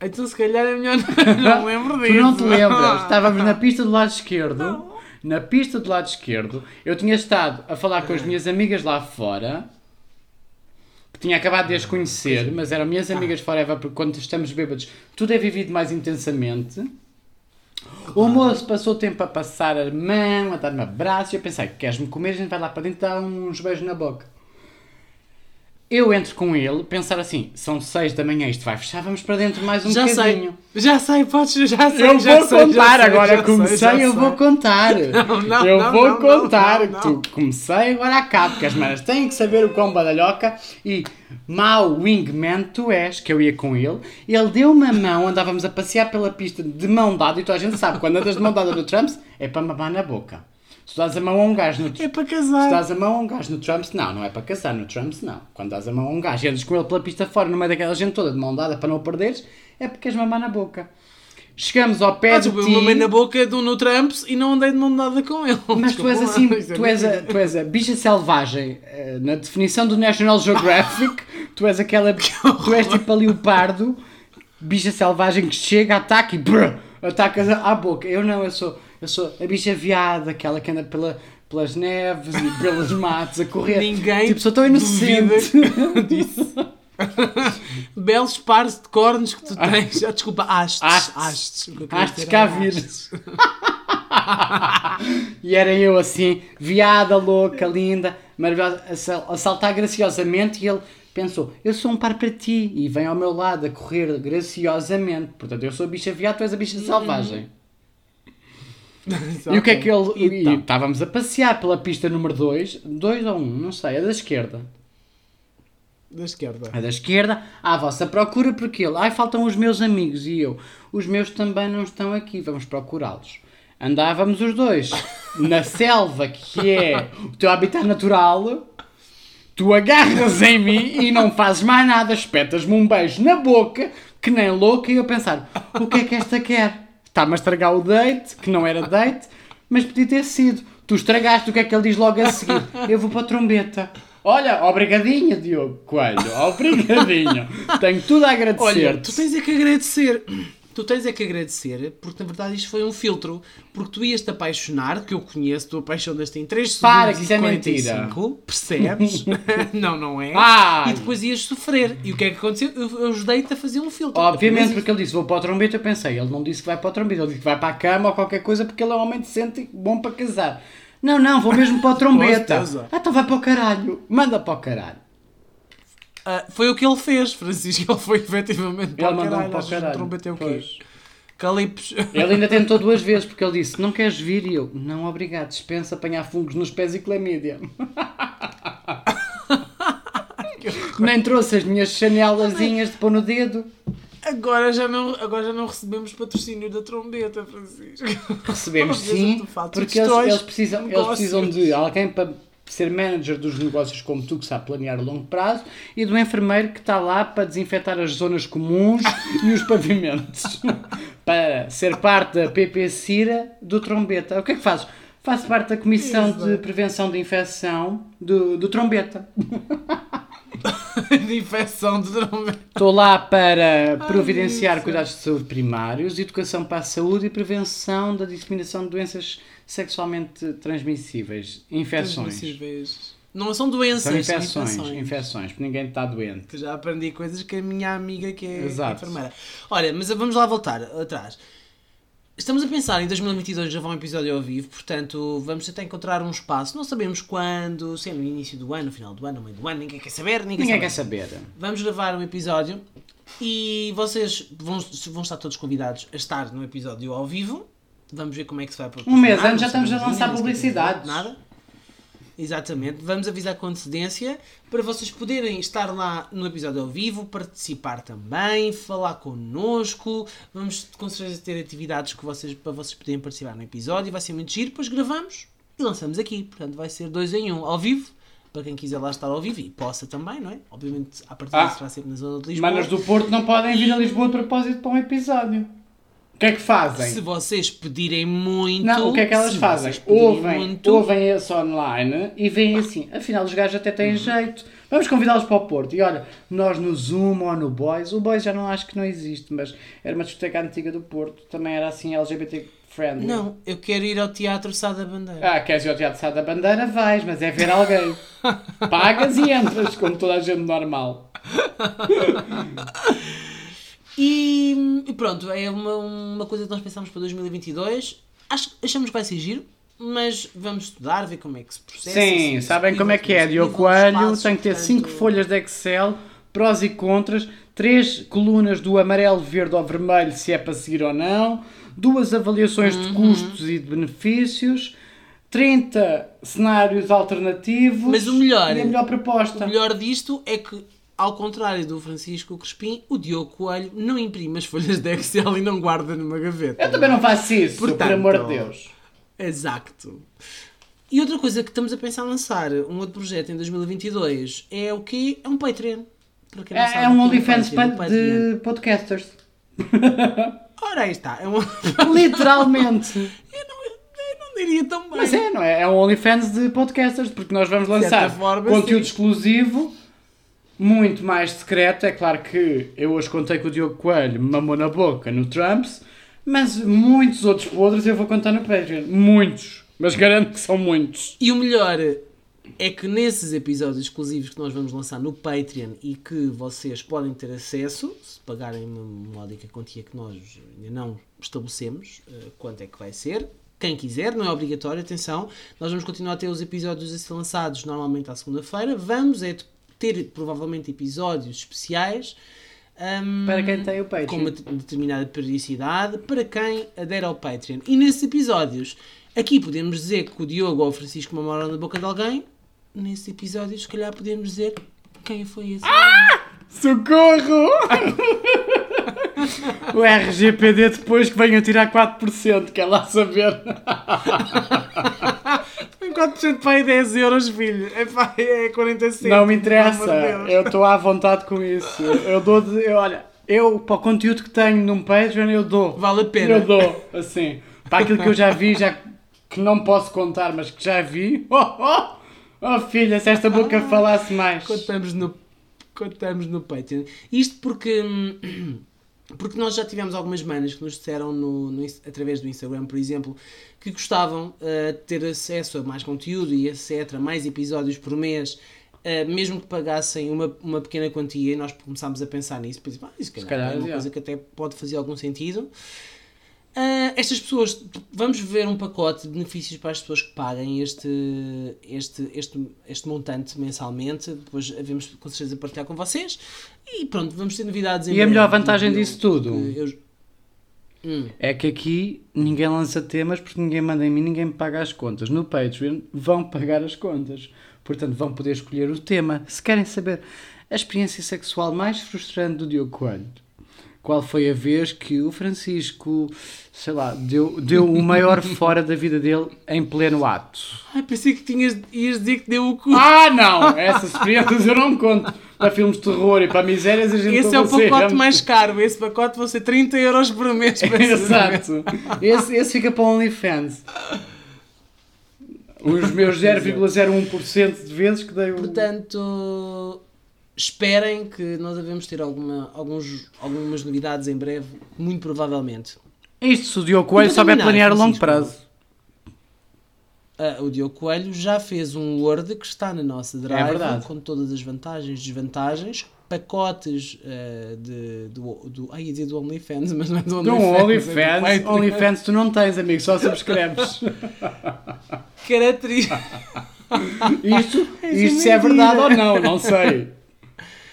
Speaker 1: Então se calhar é melhor [LAUGHS] não me lembro
Speaker 2: Tu
Speaker 1: disso.
Speaker 2: não te lembras? [LAUGHS] Estávamos na pista do lado esquerdo. Na pista do lado esquerdo. Eu tinha estado a falar com as minhas amigas lá fora. Que tinha acabado de as conhecer, mas eram minhas amigas forever, porque quando estamos bêbados tudo é vivido mais intensamente. O moço passou o tempo a passar a mão, a dar-me abraço, e eu pensei, queres-me comer? A gente vai lá para dentro e dar uns beijos na boca. Eu entro com ele, pensar assim, são seis da manhã, isto vai fechar, vamos para dentro mais um
Speaker 1: já
Speaker 2: bocadinho.
Speaker 1: sei, já sei, podes, já sei,
Speaker 2: Eu
Speaker 1: já
Speaker 2: vou
Speaker 1: sei, já
Speaker 2: contar,
Speaker 1: sei,
Speaker 2: agora
Speaker 1: já
Speaker 2: comecei,
Speaker 1: já
Speaker 2: eu
Speaker 1: sei.
Speaker 2: vou contar. [LAUGHS]
Speaker 1: Não, não,
Speaker 2: eu
Speaker 1: não,
Speaker 2: vou
Speaker 1: não,
Speaker 2: contar.
Speaker 1: não, não.
Speaker 2: Tu comecei, agora acabo, porque as manas têm que saber o quão badalhoca e mau wingman tu és, que eu ia com ele. Ele deu uma mão, andávamos a passear pela pista de mão dada, e toda a gente sabe, quando andas de mão dada no Trumps, é para mamar na boca. Se tu dás a mão a um gajo no
Speaker 1: É para
Speaker 2: se
Speaker 1: casar.
Speaker 2: dás a mão a um gajo no Trumps, não, não é para casar no Trumps, não. Quando dás a mão a um gajo e andas com ele pela pista fora, no meio daquela gente toda de mão dada para não o perderes, é porque queres mamar na boca. Chegamos ao pé
Speaker 1: Ah, eu
Speaker 2: ti,
Speaker 1: mamei na boca do no Trumps e não andei de mão dada com ele.
Speaker 2: mas tu és assim, tu és, a, tu és a bicha selvagem, eh, na definição do National Geographic, [LAUGHS] tu és aquela, tu és tipo a leopardo, bicha selvagem que chega, ataca e brrr, atacas à boca. Eu não, eu sou, eu sou a bicha viada, aquela que anda pela, pelas neves e pelos matos a correr.
Speaker 1: Ninguém
Speaker 2: tipo, sou tão inocente. [LAUGHS]
Speaker 1: disso. Belos pares de cornos que tu tens. Ah, desculpa, hastes.
Speaker 2: Hastes.
Speaker 1: Hastes.
Speaker 2: Cá
Speaker 1: era
Speaker 2: vir.
Speaker 1: hastes. [LAUGHS]
Speaker 2: E era eu assim, viada, louca, linda, maravilhosa, a sal- a saltar graciosamente e ele pensou, eu sou um par para ti e vem ao meu lado a correr graciosamente. Portanto, eu sou a bicha viada, tu és a bicha selvagem. [LAUGHS] E o que é que ele... e
Speaker 1: Então,
Speaker 2: estávamos a passear pela pista número 2, 2 ou 1, um, não sei, a da esquerda.
Speaker 1: da esquerda.
Speaker 2: A da esquerda, à vossa procura, porque ele, ai, faltam os meus amigos e eu, os meus também não estão aqui, vamos procurá-los. Andávamos os dois [LAUGHS] na selva, que é o teu habitat natural, tu agarras em mim e não fazes mais nada, espetas-me um beijo na boca, que nem louca, e eu pensar, o que é que esta quer? Está-me a estragar o date, que não era date, mas podia ter sido. Tu estragaste, o que é que ele diz logo a seguir? Eu vou para a trombeta. Olha, obrigadinho, Diogo Coelho, obrigadinho. Tenho tudo a agradecer.
Speaker 1: Olha, tu tens é que agradecer. Tu tens é que agradecer, porque na verdade isto foi um filtro. Porque tu ias te apaixonar, que eu conheço, tu apaixonas-te em 3 segundos
Speaker 2: Para, que isso é
Speaker 1: 45, percebes? [LAUGHS] não, não é?
Speaker 2: Ai.
Speaker 1: E depois ias sofrer. E o que é que aconteceu? Eu, eu ajudei-te a fazer um filtro.
Speaker 2: Obviamente,
Speaker 1: Mas
Speaker 2: porque ele disse vou para o trombeta, eu pensei, ele não disse que vai para o trombeta, ele disse que vai para a cama ou qualquer coisa porque ele é um homem decente e bom para casar. Não, não, vou mesmo para o trombeta. ah, então vai para o caralho. Manda para o caralho.
Speaker 1: Ah, foi o que ele fez, Francisco. [LAUGHS] Ele foi efetivamente para
Speaker 2: Ele
Speaker 1: o caralho.
Speaker 2: para o caralho.
Speaker 1: trombeta é o quê? Calipos. [LAUGHS]
Speaker 2: Ele ainda tentou duas vezes porque ele disse não queres vir e eu não obrigado, dispensa apanhar fungos nos pés e clamídia. [LAUGHS] Nem trouxe as minhas chanelazinhas de pôr no dedo.
Speaker 1: Agora já, não, agora já não recebemos patrocínio da trombeta, Francisco.
Speaker 2: Recebemos sim, porque eles, eles precisam, eles precisam de alguém para ser manager dos negócios como tu, que sabe planear a longo prazo, e do enfermeiro que está lá para desinfetar as zonas comuns e os pavimentos. [LAUGHS] para ser parte da PP-Cira do Trombeta. O que é que fazes? Faço parte da Comissão de Prevenção de Infecção do, do Trombeta. [LAUGHS] [LAUGHS]
Speaker 1: de infecção de.
Speaker 2: Estou lá para providenciar
Speaker 1: isso.
Speaker 2: cuidados de saúde primários, educação para a saúde e prevenção da disseminação de doenças sexualmente transmissíveis, infecções.
Speaker 1: Transmissíveis. Não são doenças,
Speaker 2: São infecções,
Speaker 1: infecções.
Speaker 2: infecções, porque ninguém está doente.
Speaker 1: Que já aprendi coisas que a minha amiga que é
Speaker 2: Exato.
Speaker 1: enfermeira. Olha, mas vamos lá voltar atrás. Estamos a pensar em 2022 já vai um episódio ao vivo, portanto vamos tentar encontrar um espaço. Não sabemos quando, se é no início do ano, no final do ano, no meio do ano, ninguém quer saber, ninguém,
Speaker 2: Ninguém
Speaker 1: sabe.
Speaker 2: quer saber.
Speaker 1: Vamos gravar um episódio e vocês vão, vão estar todos convidados a estar no episódio ao vivo. Vamos ver como é que se vai
Speaker 2: Um mês antes já estamos a lançar publicidades.
Speaker 1: Nada. Exatamente. Vamos avisar com antecedência para vocês poderem estar lá no episódio ao vivo, participar também, falar connosco. Vamos com certeza ter atividades que vocês, para vocês poderem participar no episódio. Vai ser muito giro. Depois gravamos e lançamos aqui. Portanto, vai ser dois em um ao vivo. Para quem quiser lá estar ao vivo e possa também, não é? Obviamente, a partir
Speaker 2: Ah.
Speaker 1: será sempre na zona de Lisboa.
Speaker 2: Manas do Porto não podem vir a Lisboa de propósito para um episódio. O que é que fazem?
Speaker 1: Se vocês pedirem muito.
Speaker 2: Não, o que é que elas fazem? Ouvem,
Speaker 1: muito,
Speaker 2: ouvem esse online e veem assim, afinal os gajos até
Speaker 1: Uhum.
Speaker 2: têm jeito. Vamos convidá-los para o Porto. E olha, nós no Zoom ou no Boys, o Boys já não acho que não existe, mas era uma discoteca antiga do Porto, também era assim LGBT friendly.
Speaker 1: Não, eu quero ir ao Teatro Sá da Bandeira.
Speaker 2: Ah, queres ir ao Teatro Sá da Bandeira? Vais, mas é ver alguém. [LAUGHS] Pagas e entras, como toda a gente normal. [LAUGHS]
Speaker 1: E, e pronto, é uma, uma coisa que nós pensamos para 2022. Acho, achamos que vai ser giro, mas vamos estudar, ver como é que se processa.
Speaker 2: Sim,
Speaker 1: se
Speaker 2: sabem como é que é. Diogo Coelho tem que ter 5 folhas de Excel, prós e contras, 3 colunas do amarelo, verde ou vermelho, se é para seguir ou não, duas avaliações
Speaker 1: Uhum.
Speaker 2: de custos e de benefícios, 30 cenários alternativos
Speaker 1: Mas o melhor-
Speaker 2: e a melhor proposta.
Speaker 1: O melhor disto é que, ao contrário do Francisco Crespim, o Diogo Coelho não imprime as folhas de Excel e não guarda numa gaveta.
Speaker 2: Eu também não faço isso,
Speaker 1: Portanto,
Speaker 2: por amor de Deus.
Speaker 1: Exato. E outra coisa que estamos a pensar em lançar, um outro projeto em 2022, é o quê? É um Patreon. Para quem não sabe,
Speaker 2: É, é um
Speaker 1: que
Speaker 2: OnlyFans de podcasters. [LAUGHS]
Speaker 1: Ora, aí está. É um... [LAUGHS]
Speaker 2: Literalmente.
Speaker 1: eu, não, eu não diria tão bem.
Speaker 2: Mas é, não é? É um OnlyFans de podcasters, porque nós vamos lançar
Speaker 1: forma,
Speaker 2: conteúdo
Speaker 1: sim.
Speaker 2: exclusivo, muito mais secreto. É claro que eu hoje contei que o Diogo Coelho me mamou na boca no Trumps, mas muitos outros podres eu vou contar no Patreon. Muitos. Mas garanto que são muitos.
Speaker 1: E o melhor, é que nesses episódios exclusivos que nós vamos lançar no Patreon e que vocês podem ter acesso, se pagarem uma módica quantia que nós ainda não estabelecemos, uh, quanto é que vai ser. Quem quiser, não é obrigatório, atenção. Nós vamos continuar a ter os episódios a ser lançados normalmente à segunda-feira. Vamos é ter provavelmente episódios especiais. um,
Speaker 2: Para quem tem o Patreon.
Speaker 1: com uma determinada periodicidade para quem adere ao Patreon. E nesses episódios, aqui podemos dizer que o Diogo ou o Francisco mamoram na boca de alguém. Nesses episódios, se calhar podemos dizer quem foi esse.
Speaker 2: Socorro! [LAUGHS] o RGPD depois que venham tirar 4%, quer lá saber. [LAUGHS]
Speaker 1: Tem 4% para aí 10 euros, filho. É, pá, é 47.
Speaker 2: Não me interessa, eu estou à vontade com isso. Eu dou de. eu- olha, eu para o conteúdo que tenho num Patreon, eu dou.
Speaker 1: Vale a pena.
Speaker 2: Eu dou, assim. Para aquilo que eu já vi, já que não posso contar, mas que já vi. Oh, oh! Oh filha, se esta boca falasse mais.
Speaker 1: Estamos no, estamos no Patreon. Isto porque, hum, porque nós já tivemos algumas manas que nos disseram no, no através do Instagram, por exemplo, que gostavam uh, de ter acesso a mais conteúdo e etc., mais episódios por mês. uh, mesmo que pagassem uma, uma pequena quantia, e nós começámos a pensar nisso, depois, ah, isso calhar,
Speaker 2: calhar,
Speaker 1: é uma coisa que até pode fazer algum sentido. Ah, estas pessoas, vamos ver um pacote de benefícios para as pessoas que paguem este, este, este, este montante mensalmente. Depois havemos com certeza partilhar com vocês. E pronto, vamos ter novidades em
Speaker 2: E a melhor vantagem
Speaker 1: Eu-
Speaker 2: disso tudo?
Speaker 1: eu- Hum,
Speaker 2: É que aqui ninguém lança temas porque ninguém manda em mim, ninguém me paga as contas. No Patreon vão pagar as contas. Portanto, vão poder escolher o tema. Se querem saber a experiência sexual mais frustrante do Diogo Coelho, qual foi a vez que o Francisco, sei lá, deu, deu o maior [LAUGHS] fora da vida dele em pleno ato?
Speaker 1: Ai, pensei que tinhas, ias dizer que deu o cu.
Speaker 2: Ah, não! Essas experiências eu não conto. Para filmes de terror e para misérias a gente
Speaker 1: Esse é o
Speaker 2: aconselha.
Speaker 1: pacote mais caro. Esse pacote vão ser 30 euros por mês. [LAUGHS] para esse
Speaker 2: Exato. Esse, esse fica para o OnlyFans. Os meus 0,01% de vezes que dei o.
Speaker 1: Portanto, esperem que nós devemos ter alguma, alguns, algumas novidades em breve, muito provavelmente.
Speaker 2: Isto se o Diogo Coelho souber planear a longo prazo.
Speaker 1: Ah, o Diogo Coelho já fez um Word que está na nossa Drive,
Speaker 2: É
Speaker 1: com todas as vantagens e desvantagens, pacotes ah, de, do, do, ai, ia dizer do OnlyFans, mas não é do OnlyFans.
Speaker 2: um
Speaker 1: é do
Speaker 2: OnlyFans. OnlyFans tu não tens, amigo, só subscreves. [LAUGHS]
Speaker 1: Característica.
Speaker 2: Isto,
Speaker 1: Essa [LAUGHS]
Speaker 2: isto se é verdade ou não, não sei.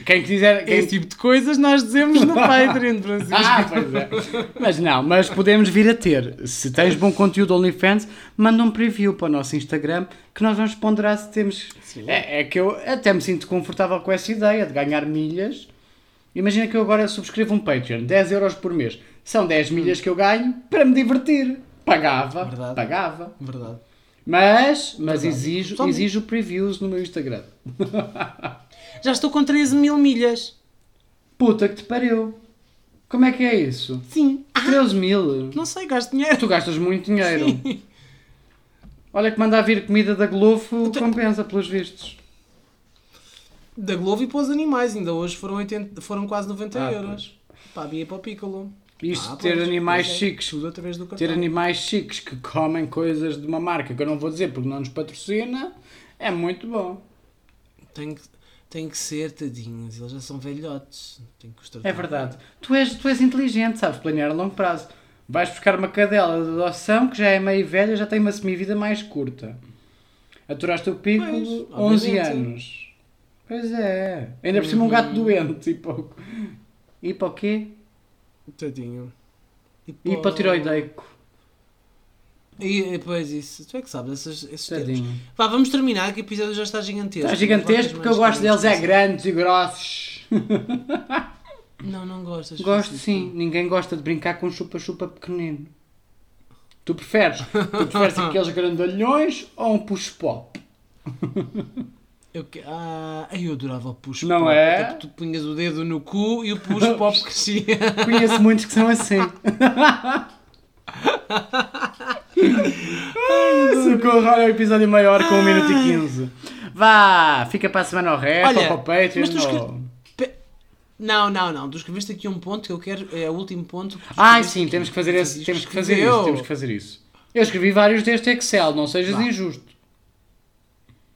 Speaker 2: Quem quiser. Quem...
Speaker 1: Esse tipo de coisas nós dizemos no [LAUGHS] Patreon, Francisco.
Speaker 2: Ah, pois é. Mas não, mas podemos vir a ter. Se tens bom conteúdo OnlyFans, manda um preview para o nosso Instagram que nós vamos ponderar se temos.
Speaker 1: Sim.
Speaker 2: É, é que eu até me sinto confortável com essa ideia de ganhar milhas. Imagina que eu agora subscrevo um Patreon, 10 euros por mês. São 10 milhas que eu ganho para me divertir. Pagava,
Speaker 1: Verdade.
Speaker 2: pagava.
Speaker 1: Verdade.
Speaker 2: Mas, mas
Speaker 1: Verdade.
Speaker 2: exijo,
Speaker 1: Só-
Speaker 2: exijo previews no meu Instagram. [LAUGHS]
Speaker 1: Já estou com 13 mil milhas.
Speaker 2: Puta que te pariu. Como é que é isso?
Speaker 1: Sim.
Speaker 2: 13 mil.
Speaker 1: Não sei, gasto dinheiro.
Speaker 2: Tu gastas muito dinheiro. Olha que manda a vir comida da Globo compensa pelos vistos.
Speaker 1: Da Globo e para os animais, ainda hoje foram, 80, foram quase 90
Speaker 2: Ah,
Speaker 1: euros. Para a Bia e para o Piccolo.
Speaker 2: Isto
Speaker 1: Ah,
Speaker 2: ter
Speaker 1: pois,
Speaker 2: animais
Speaker 1: pois é,
Speaker 2: chiques.
Speaker 1: Tudo através do cartão.
Speaker 2: Ter animais chiques que comem coisas de uma marca que eu não vou dizer porque não nos patrocina é muito bom.
Speaker 1: Tem que, tem que ser, tadinhos. Eles já são velhotes. Tem que tratar.
Speaker 2: É verdade. Tu és, tu és inteligente, sabes planear a longo prazo. Vais buscar uma cadela de adoção que já é meio velha, já tem uma semivida mais curta. Aturaste o pico
Speaker 1: Pois,
Speaker 2: 11
Speaker 1: obviamente.
Speaker 2: anos. Pois é. Ainda por cima um gato
Speaker 1: Uhum.
Speaker 2: doente e pouco. E para o quê?
Speaker 1: Tadinho.
Speaker 2: E para o tiroideico.
Speaker 1: E depois isso. Tu é que sabes esses, esses termos. Vá, vamos terminar que o episódio já está gigantesco.
Speaker 2: Está gigantesco porque eu gosto deles é grandes e grossos.
Speaker 1: Não, não gostas.
Speaker 2: Gosto sim. Ninguém gosta de brincar com um chupa-chupa pequenino. Tu preferes? Tu preferes aqueles grandalhões ou um push-pop?
Speaker 1: Eu, que- ah, eu adorava o push
Speaker 2: Não
Speaker 1: pop.
Speaker 2: é?
Speaker 1: até Tu punhas o dedo no cu e o push pop [LAUGHS] crescia.
Speaker 2: Conheço muitos que são assim. [LAUGHS] Socorro, olha o episódio maior com 1 minuto e 15. Vá, fica para a semana ao resto,
Speaker 1: Olha,
Speaker 2: o Patreon.
Speaker 1: mas tu escre-
Speaker 2: ou-
Speaker 1: Não, não, não. Tu escreveste aqui um ponto que eu quero. É o último ponto.
Speaker 2: Ah, sim,
Speaker 1: aqui.
Speaker 2: temos que fazer, esse, temos que fazer isso. Temos que fazer isso. Eu escrevi vários deste Excel, não sejas
Speaker 1: Vá.
Speaker 2: injusto.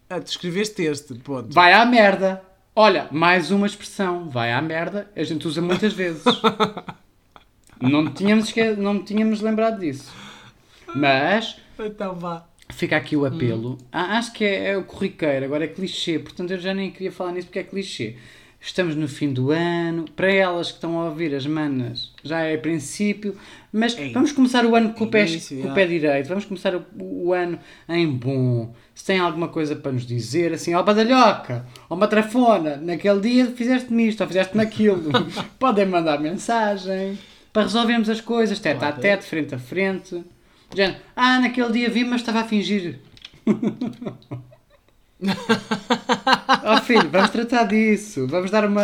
Speaker 1: Ah, tu escreveste este, ponto.
Speaker 2: Vai à merda. Olha, mais uma expressão. Vai à merda. A gente usa muitas [LAUGHS] vezes. Não, tínhamos esque... não tínhamos lembrado disso. Mas
Speaker 1: Então vá.
Speaker 2: fica aqui o apelo. Ah, acho que é, é o corriqueiro, agora é clichê. Portanto, eu já nem queria falar nisso porque é clichê. Estamos no fim do ano. Para elas que estão a ouvir as manas, já é princípio. Mas
Speaker 1: É
Speaker 2: vamos começar o ano com o pé, com o pé direito. Vamos começar o, o ano em bom. Se tem alguma coisa para nos dizer, assim, ó badalhoca, ó matrafona, naquele dia fizeste-me isto, ou fizeste-me aquilo. [LAUGHS] Podem mandar mensagem para resolvermos as coisas, tete a tete, frente a frente. Género, ah, naquele dia vi, mas estava a fingir. Ó [LAUGHS] filho, vamos tratar disso. Vamos dar uma,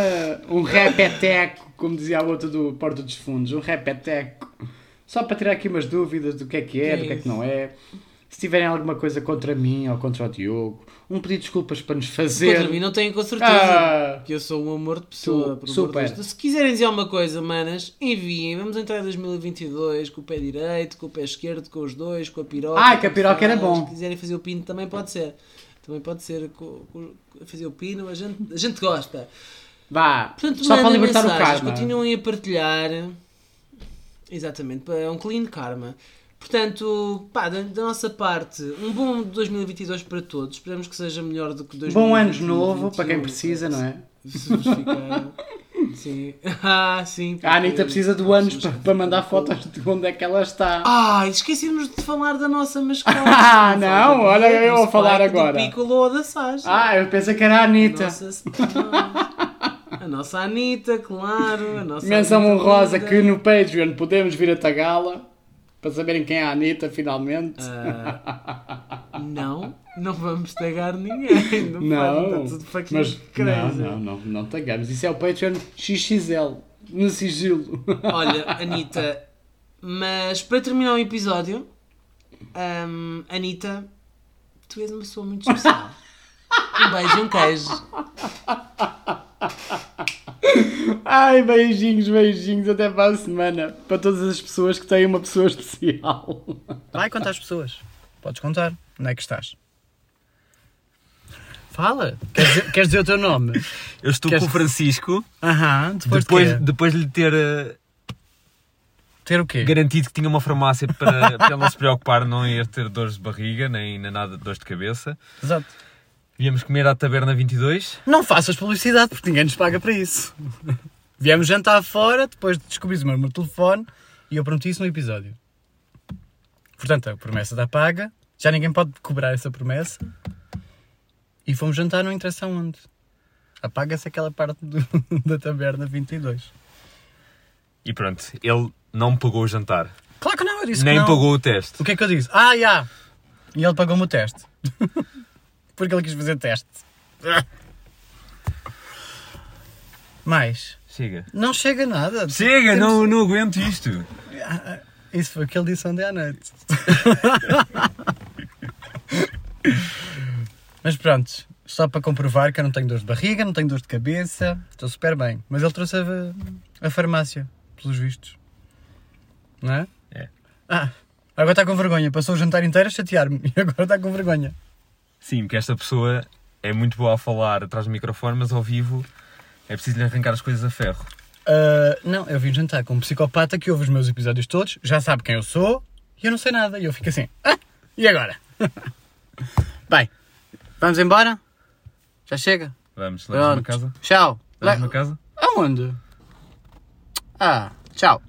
Speaker 2: um repeteco, como dizia a outra do Porto dos Fundos, um repeteco. Só para tirar aqui umas dúvidas do que é que é,
Speaker 1: Que
Speaker 2: do que é
Speaker 1: isso?
Speaker 2: que não é. Se tiverem alguma coisa contra mim ou contra o Diogo, um pedido de desculpas para nos fazer.
Speaker 1: Contra mim não tenho com certeza.
Speaker 2: Ah.
Speaker 1: Que eu sou um amor de pessoa.
Speaker 2: Tu, super.
Speaker 1: de. Se quiserem dizer alguma coisa, manas, enviem. Vamos entrar em 2022 com o pé direito, com o pé esquerdo, com os dois, com a piroca.
Speaker 2: Ah, que a piroca era bom.
Speaker 1: Se quiserem fazer o pino também pode ser. Também pode ser com, com- fazer o pino, a gente, a gente gosta.
Speaker 2: Vá,
Speaker 1: Portanto,
Speaker 2: só para libertar o
Speaker 1: mensagens,
Speaker 2: karma.
Speaker 1: continuem a partilhar. Exatamente, é um clean karma. Portanto, pá, da, da nossa parte, um bom 2022 para todos. Esperamos que seja melhor do que 2021.
Speaker 2: Bom ano novo para quem precisa, não é?
Speaker 1: Se vos ficar- [LAUGHS] Sim. Ah, sim.
Speaker 2: A Anitta precisa de anos para, para mandar fotos de onde é que ela está.
Speaker 1: Ai, esquecemos de falar da nossa mascote. [LAUGHS]
Speaker 2: Ah, não, olha eu a falar
Speaker 1: Spike, do
Speaker 2: agora.
Speaker 1: Piccolo ou da Sasha.
Speaker 2: Ah, eu pensei que era a Anitta.
Speaker 1: Nossa. A nossa Anitta, claro. A nossa
Speaker 2: Menção honrosa que no Patreon podemos vir a tagala para saberem quem é a Anitta finalmente.
Speaker 1: Ah, [LAUGHS] não, não vamos tagar ninguém. Não,
Speaker 2: não,
Speaker 1: fucking
Speaker 2: mas
Speaker 1: crazy.
Speaker 2: não, não, não, não tagamos. Isso é o Patreon XXL, no sigilo.
Speaker 1: Olha, [LAUGHS] Anitta, mas para terminar o episódio, hum, Anitta, tu és uma pessoa muito especial. [LAUGHS] Um beijo e um queijo. [LAUGHS]
Speaker 2: Ai, beijinhos, beijinhos, até para a semana. Para todas as pessoas que têm uma pessoa especial. Vai contar as pessoas. Podes contar. Onde é que estás? Fala. Queres dizer, queres dizer o teu nome?
Speaker 3: Eu estou
Speaker 2: Queres-
Speaker 3: com o Francisco,
Speaker 2: Aham, depois,
Speaker 3: depois,
Speaker 2: de
Speaker 3: depois de lhe ter eh,
Speaker 2: ter o quê?
Speaker 3: garantido que tinha uma farmácia para, [LAUGHS] para ele não se preocupar, não ia ter dores de barriga, nem, nem nada de dores de cabeça.
Speaker 2: Exato.
Speaker 3: Viemos comer à Taberna 22.
Speaker 2: Não faças publicidade, porque ninguém nos paga para isso. [LAUGHS] Viemos jantar fora, depois de descobrir o meu número de telefone, e eu prometi isso no episódio. Portanto, a promessa está paga, já ninguém pode cobrar essa promessa. E fomos jantar, não interessa onde. Apaga-se aquela parte do- [LAUGHS] da taberna 22.
Speaker 3: E pronto, ele não pagou o jantar,
Speaker 2: Claro que não, eu disse
Speaker 3: nem
Speaker 2: que não.
Speaker 3: pagou o teste.
Speaker 2: O que é que eu disse? Ah, já! E ele pagou-me o teste. [LAUGHS] Porque ele quis fazer teste. Mais.
Speaker 3: Chega.
Speaker 2: Não chega nada.
Speaker 3: Chega,
Speaker 2: Temos-
Speaker 3: não, não aguento isto.
Speaker 2: Isso foi o que ele disse ontem à noite. [LAUGHS] Mas pronto, só para comprovar que eu não tenho dor de barriga, não tenho dor de cabeça, estou super bem. Mas ele trouxe a, a farmácia, pelos vistos. Não é?
Speaker 3: É.
Speaker 2: Ah, agora está com vergonha. Passou o jantar inteiro a chatear-me [LAUGHS] e agora está com vergonha.
Speaker 3: Sim, porque esta pessoa é muito boa a falar atrás do microfone, mas ao vivo é preciso lhe arrancar as coisas a ferro.
Speaker 2: Ah, não, eu vim jantar com um psicopata que ouve os meus episódios todos, já sabe quem eu sou e eu não sei nada. E eu fico assim, ah, e agora? [LAUGHS] Bem, vamos embora? Já chega?
Speaker 3: Vamos, levas-me a
Speaker 2: Pronto.
Speaker 3: casa?
Speaker 2: Tchau.
Speaker 3: Levas-me
Speaker 2: Le-
Speaker 3: a casa?
Speaker 2: Aonde? Ah, tchau.